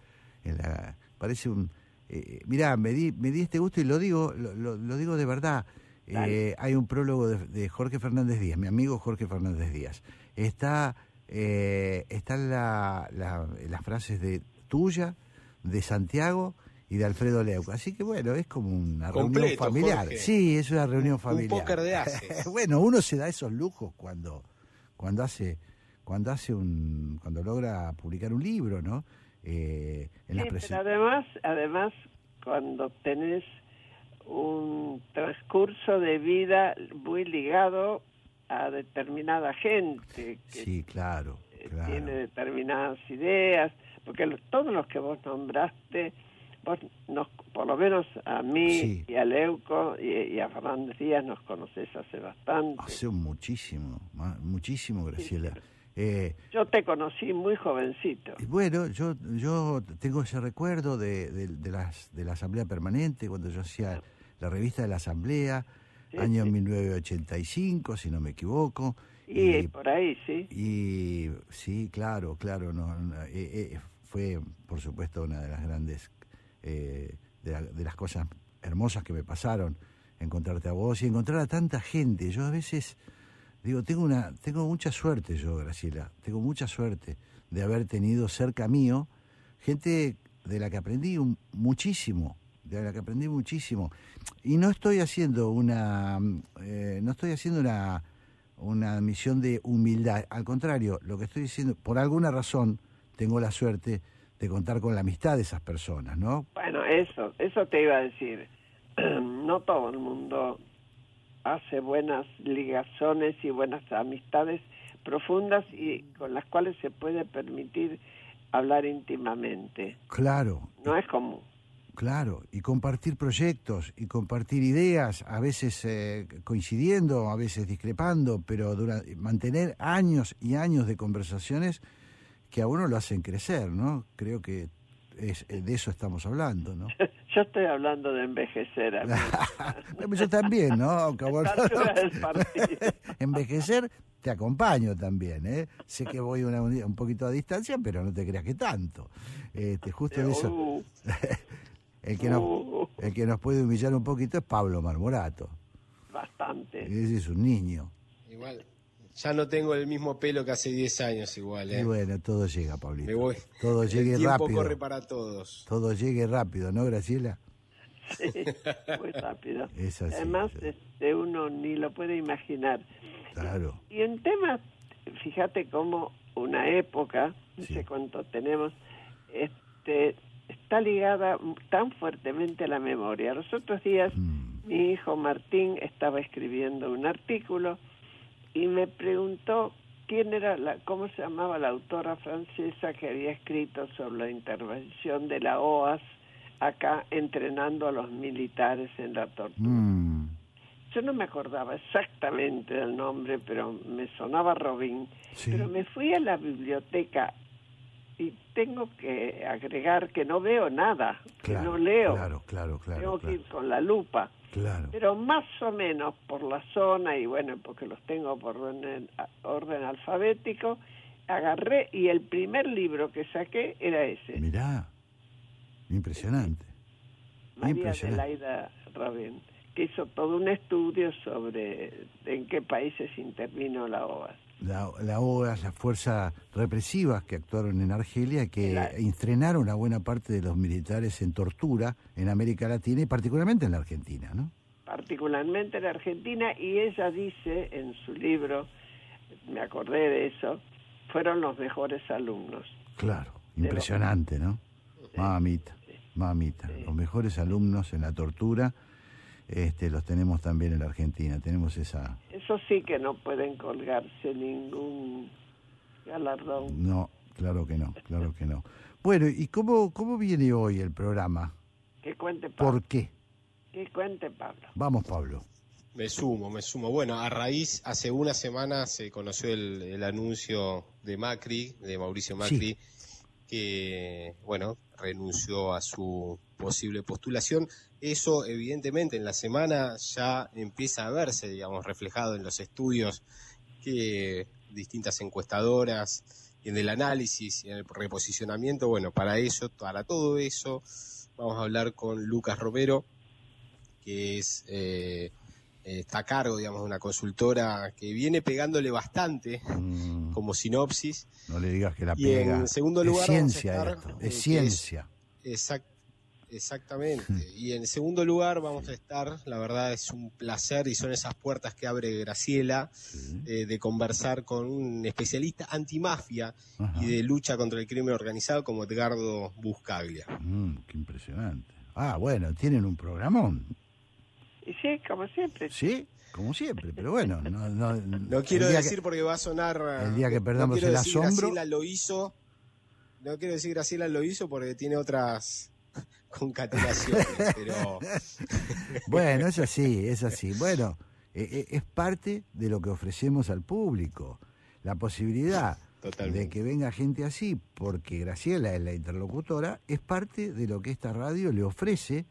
en la... Parece un... Eh, mirá, me di, me di este gusto y lo digo, lo, lo- lo digo de verdad. Eh, hay un prólogo de, de Jorge Fernández Díaz, mi amigo Jorge Fernández Díaz. Está, eh, están la, la- las frases de tuya, de Santiago y de Alfredo Leuco. Así que bueno, es como una reunión familiar. Jorge. Sí, es una reunión familiar. póker de haces. bueno, uno se da esos lujos cuando, cuando hace, cuando hace un, cuando logra publicar un libro, ¿no? Eh, en las Sí, pero además, además, cuando tenés un transcurso de vida muy ligado a determinada gente que Sí, claro, claro. tiene determinadas ideas, porque todos los que vos nombraste, vos nos, por lo menos a mí Sí. y a Leuco y, y a Fernández Díaz nos conocés hace bastante. Hace muchísimo, muchísimo, Graciela. Eh, Yo te conocí muy jovencito. y bueno, yo yo tengo ese recuerdo de, de, de las, de la Asamblea Permanente, cuando yo hacía la revista de la Asamblea, año 1985, si no me equivoco. Y, por ahí, sí. Y sí, claro, claro, no, no, eh, eh, fue por supuesto una de las grandes, eh, de, la- de las cosas hermosas que me pasaron, encontrarte a vos y encontrar a tanta gente. Yo a veces digo, tengo una, tengo mucha suerte yo, Graciela, tengo mucha suerte de haber tenido cerca mío gente de la que aprendí un- muchísimo, de la que aprendí muchísimo. Y no estoy haciendo una, eh, no estoy haciendo una, una misión de humildad. Al contrario, lo que estoy diciendo, por alguna razón, tengo la suerte de contar con la amistad de esas personas, ¿no? Bueno, eso, eso te iba a decir. No todo el mundo hace buenas ligazones y buenas amistades profundas y con las cuales se puede permitir hablar íntimamente. Claro, No es común. Claro, y compartir proyectos y compartir ideas, a veces eh, coincidiendo, a veces discrepando, pero dura- mantener años y años de conversaciones que a uno lo hacen crecer, ¿no? Creo que es, eh, de eso estamos hablando, ¿no? Yo estoy hablando de envejecer. amigo. Yo también, ¿no? Aunque vos A. Envejecer, te acompaño también, ¿eh? Sé que voy una- un poquito a distancia, pero no te creas que tanto. Este, justo de eso. Uh, El que, nos, el que nos puede humillar un poquito es Pablo Marmorato. bastante. Ese es un niño. Igual, ya no tengo el mismo pelo que hace 10 años igual, Y ¿eh? bueno, todo llega, Pablito. Me voy. Todo el llegue tiempo rápido. corre para todos. Todo llegue rápido, ¿no, Graciela? Sí, muy rápido. Es así, Además, este, uno ni lo puede imaginar. Claro. Y en temas, fíjate cómo una época, no sé cuánto tenemos, este, está ligada tan fuertemente a la memoria. Los otros días Mm. mi hijo Martín estaba escribiendo un artículo y me preguntó quién era la, cómo se llamaba la autora francesa que había escrito sobre la intervención de la OAS acá entrenando a los militares en la tortura. Mm. Yo no me acordaba exactamente del nombre, pero me sonaba Robin. Pero me fui a la biblioteca y tengo que agregar que no veo nada, que no leo. Claro, claro, claro. Tengo claro. que ir con la lupa. Claro. Pero más o menos por la zona, y bueno, porque los tengo por orden, orden alfabético, agarré y el primer libro que saqué era ese. Mirá, impresionante. María impresionante. Adelaida Robin, que hizo todo un estudio sobre en qué países intervino la OAS. La, la OAS, las fuerzas represivas que actuaron en Argelia, que entrenaron a buena parte de los militares en tortura en América Latina y particularmente en la Argentina, ¿no? particularmente en Argentina, y ella dice en su libro, me acordé de eso, fueron los mejores alumnos. Claro, impresionante, ¿no? Mamita, mamita. Los mejores alumnos en la tortura este, los tenemos también en la Argentina. Tenemos esa... Eso sí que no pueden colgarse ningún galardón. No, claro que no, claro que no. Bueno, ¿y cómo, cómo viene hoy el programa? Que cuente Pablo. ¿Por qué? Que cuente Pablo. Vamos, Pablo. Me sumo, me sumo. Bueno, a raíz, hace una semana se conoció el, el anuncio de Macri, de Mauricio Macri, que, bueno, renunció a su posible postulación. Eso, evidentemente, en la semana ya empieza a verse, digamos, reflejado en los estudios que distintas encuestadoras y en el análisis y en el reposicionamiento. Bueno, para eso, para todo eso, vamos a hablar con Lucas Romero, que es eh, está a cargo, digamos, de una consultora que viene pegándole bastante como sinopsis. No le digas que la Y pega. en segundo lugar es vamos a ciencia estar, esto, eh, es es- ciencia. Exact- exactamente. Y en segundo lugar vamos a estar, la verdad es un placer y son esas puertas que abre Graciela eh, de conversar con un especialista antimafia y de lucha contra el crimen organizado como Edgardo Buscaglia. Mm, qué impresionante. Ah, bueno, tienen un programón. Y sí, como siempre. Sí, como siempre, pero bueno. No, no, No quiero que- decir porque va a sonar. el día que perdamos el decir asombro- Graciela lo hizo. No quiero decir Graciela lo hizo porque tiene otras concatenaciones, pero. Bueno, es así, es así. Bueno, eh, eh, es parte de lo que ofrecemos al público. La posibilidad de que venga gente así, porque Graciela es la interlocutora, es parte de lo que esta radio le ofrece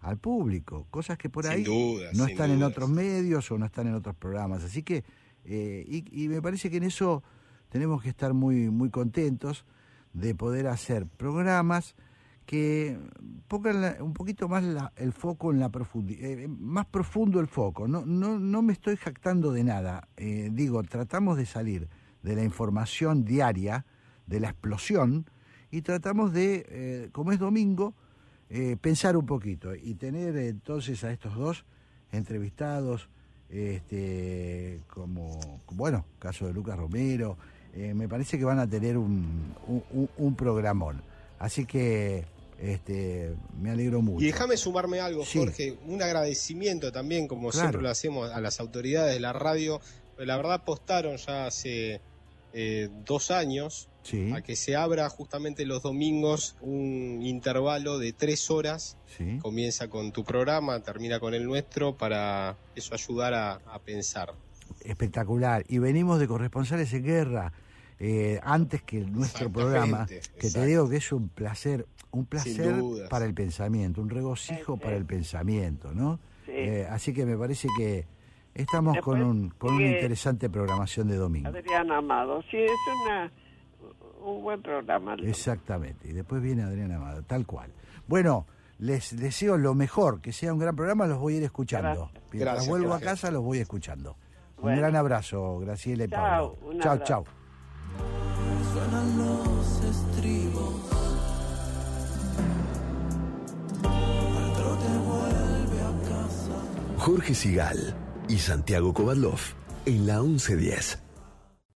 al público. Cosas que por Sin ahí duda, no están en otros medios o no están en otros programas. Así que, eh, y, y me parece que en eso tenemos que estar muy, muy contentos de poder hacer programas que pongan un poquito más la- el foco en la profundidad, más profundo el foco. No, no, no me estoy jactando de nada. Eh, digo, tratamos de salir de la información diaria, de la explosión, y tratamos de, eh, como es domingo, eh, pensar un poquito y tener entonces a estos dos entrevistados, este, como, bueno, caso de Lucas Romero, eh, me parece que van a tener un- un programón. Así que este, me alegro mucho. Y déjame sumarme algo, Sí. Jorge. Un agradecimiento también, como Claro. siempre lo hacemos, a las autoridades de la radio. La verdad, apostaron ya hace eh, dos años Sí. a que se abra justamente los domingos un intervalo de tres horas. Sí. Comienza con tu programa, termina con el nuestro, para eso ayudar a, a pensar. espectacular. Y venimos de corresponsales en guerra, eh, antes que nuestro programa, que te digo que es un placer, un placer para el pensamiento, un regocijo para el pensamiento, ¿no? Eh, así que me parece que estamos con, un, con una interesante programación de domingo. Adrián Amado. Sí, es una, un buen programa. Exactamente. Y después viene Adrián Amado, tal cual. Bueno, les deseo lo mejor, que sea un gran programa, los voy a ir escuchando. Gracias. Mientras Gracias, vuelvo a casa, los voy escuchando. Un gran abrazo, Graciela y Pablo. Chao, chao. Jorge Sigal y Santiago Kovadlov en la 1110.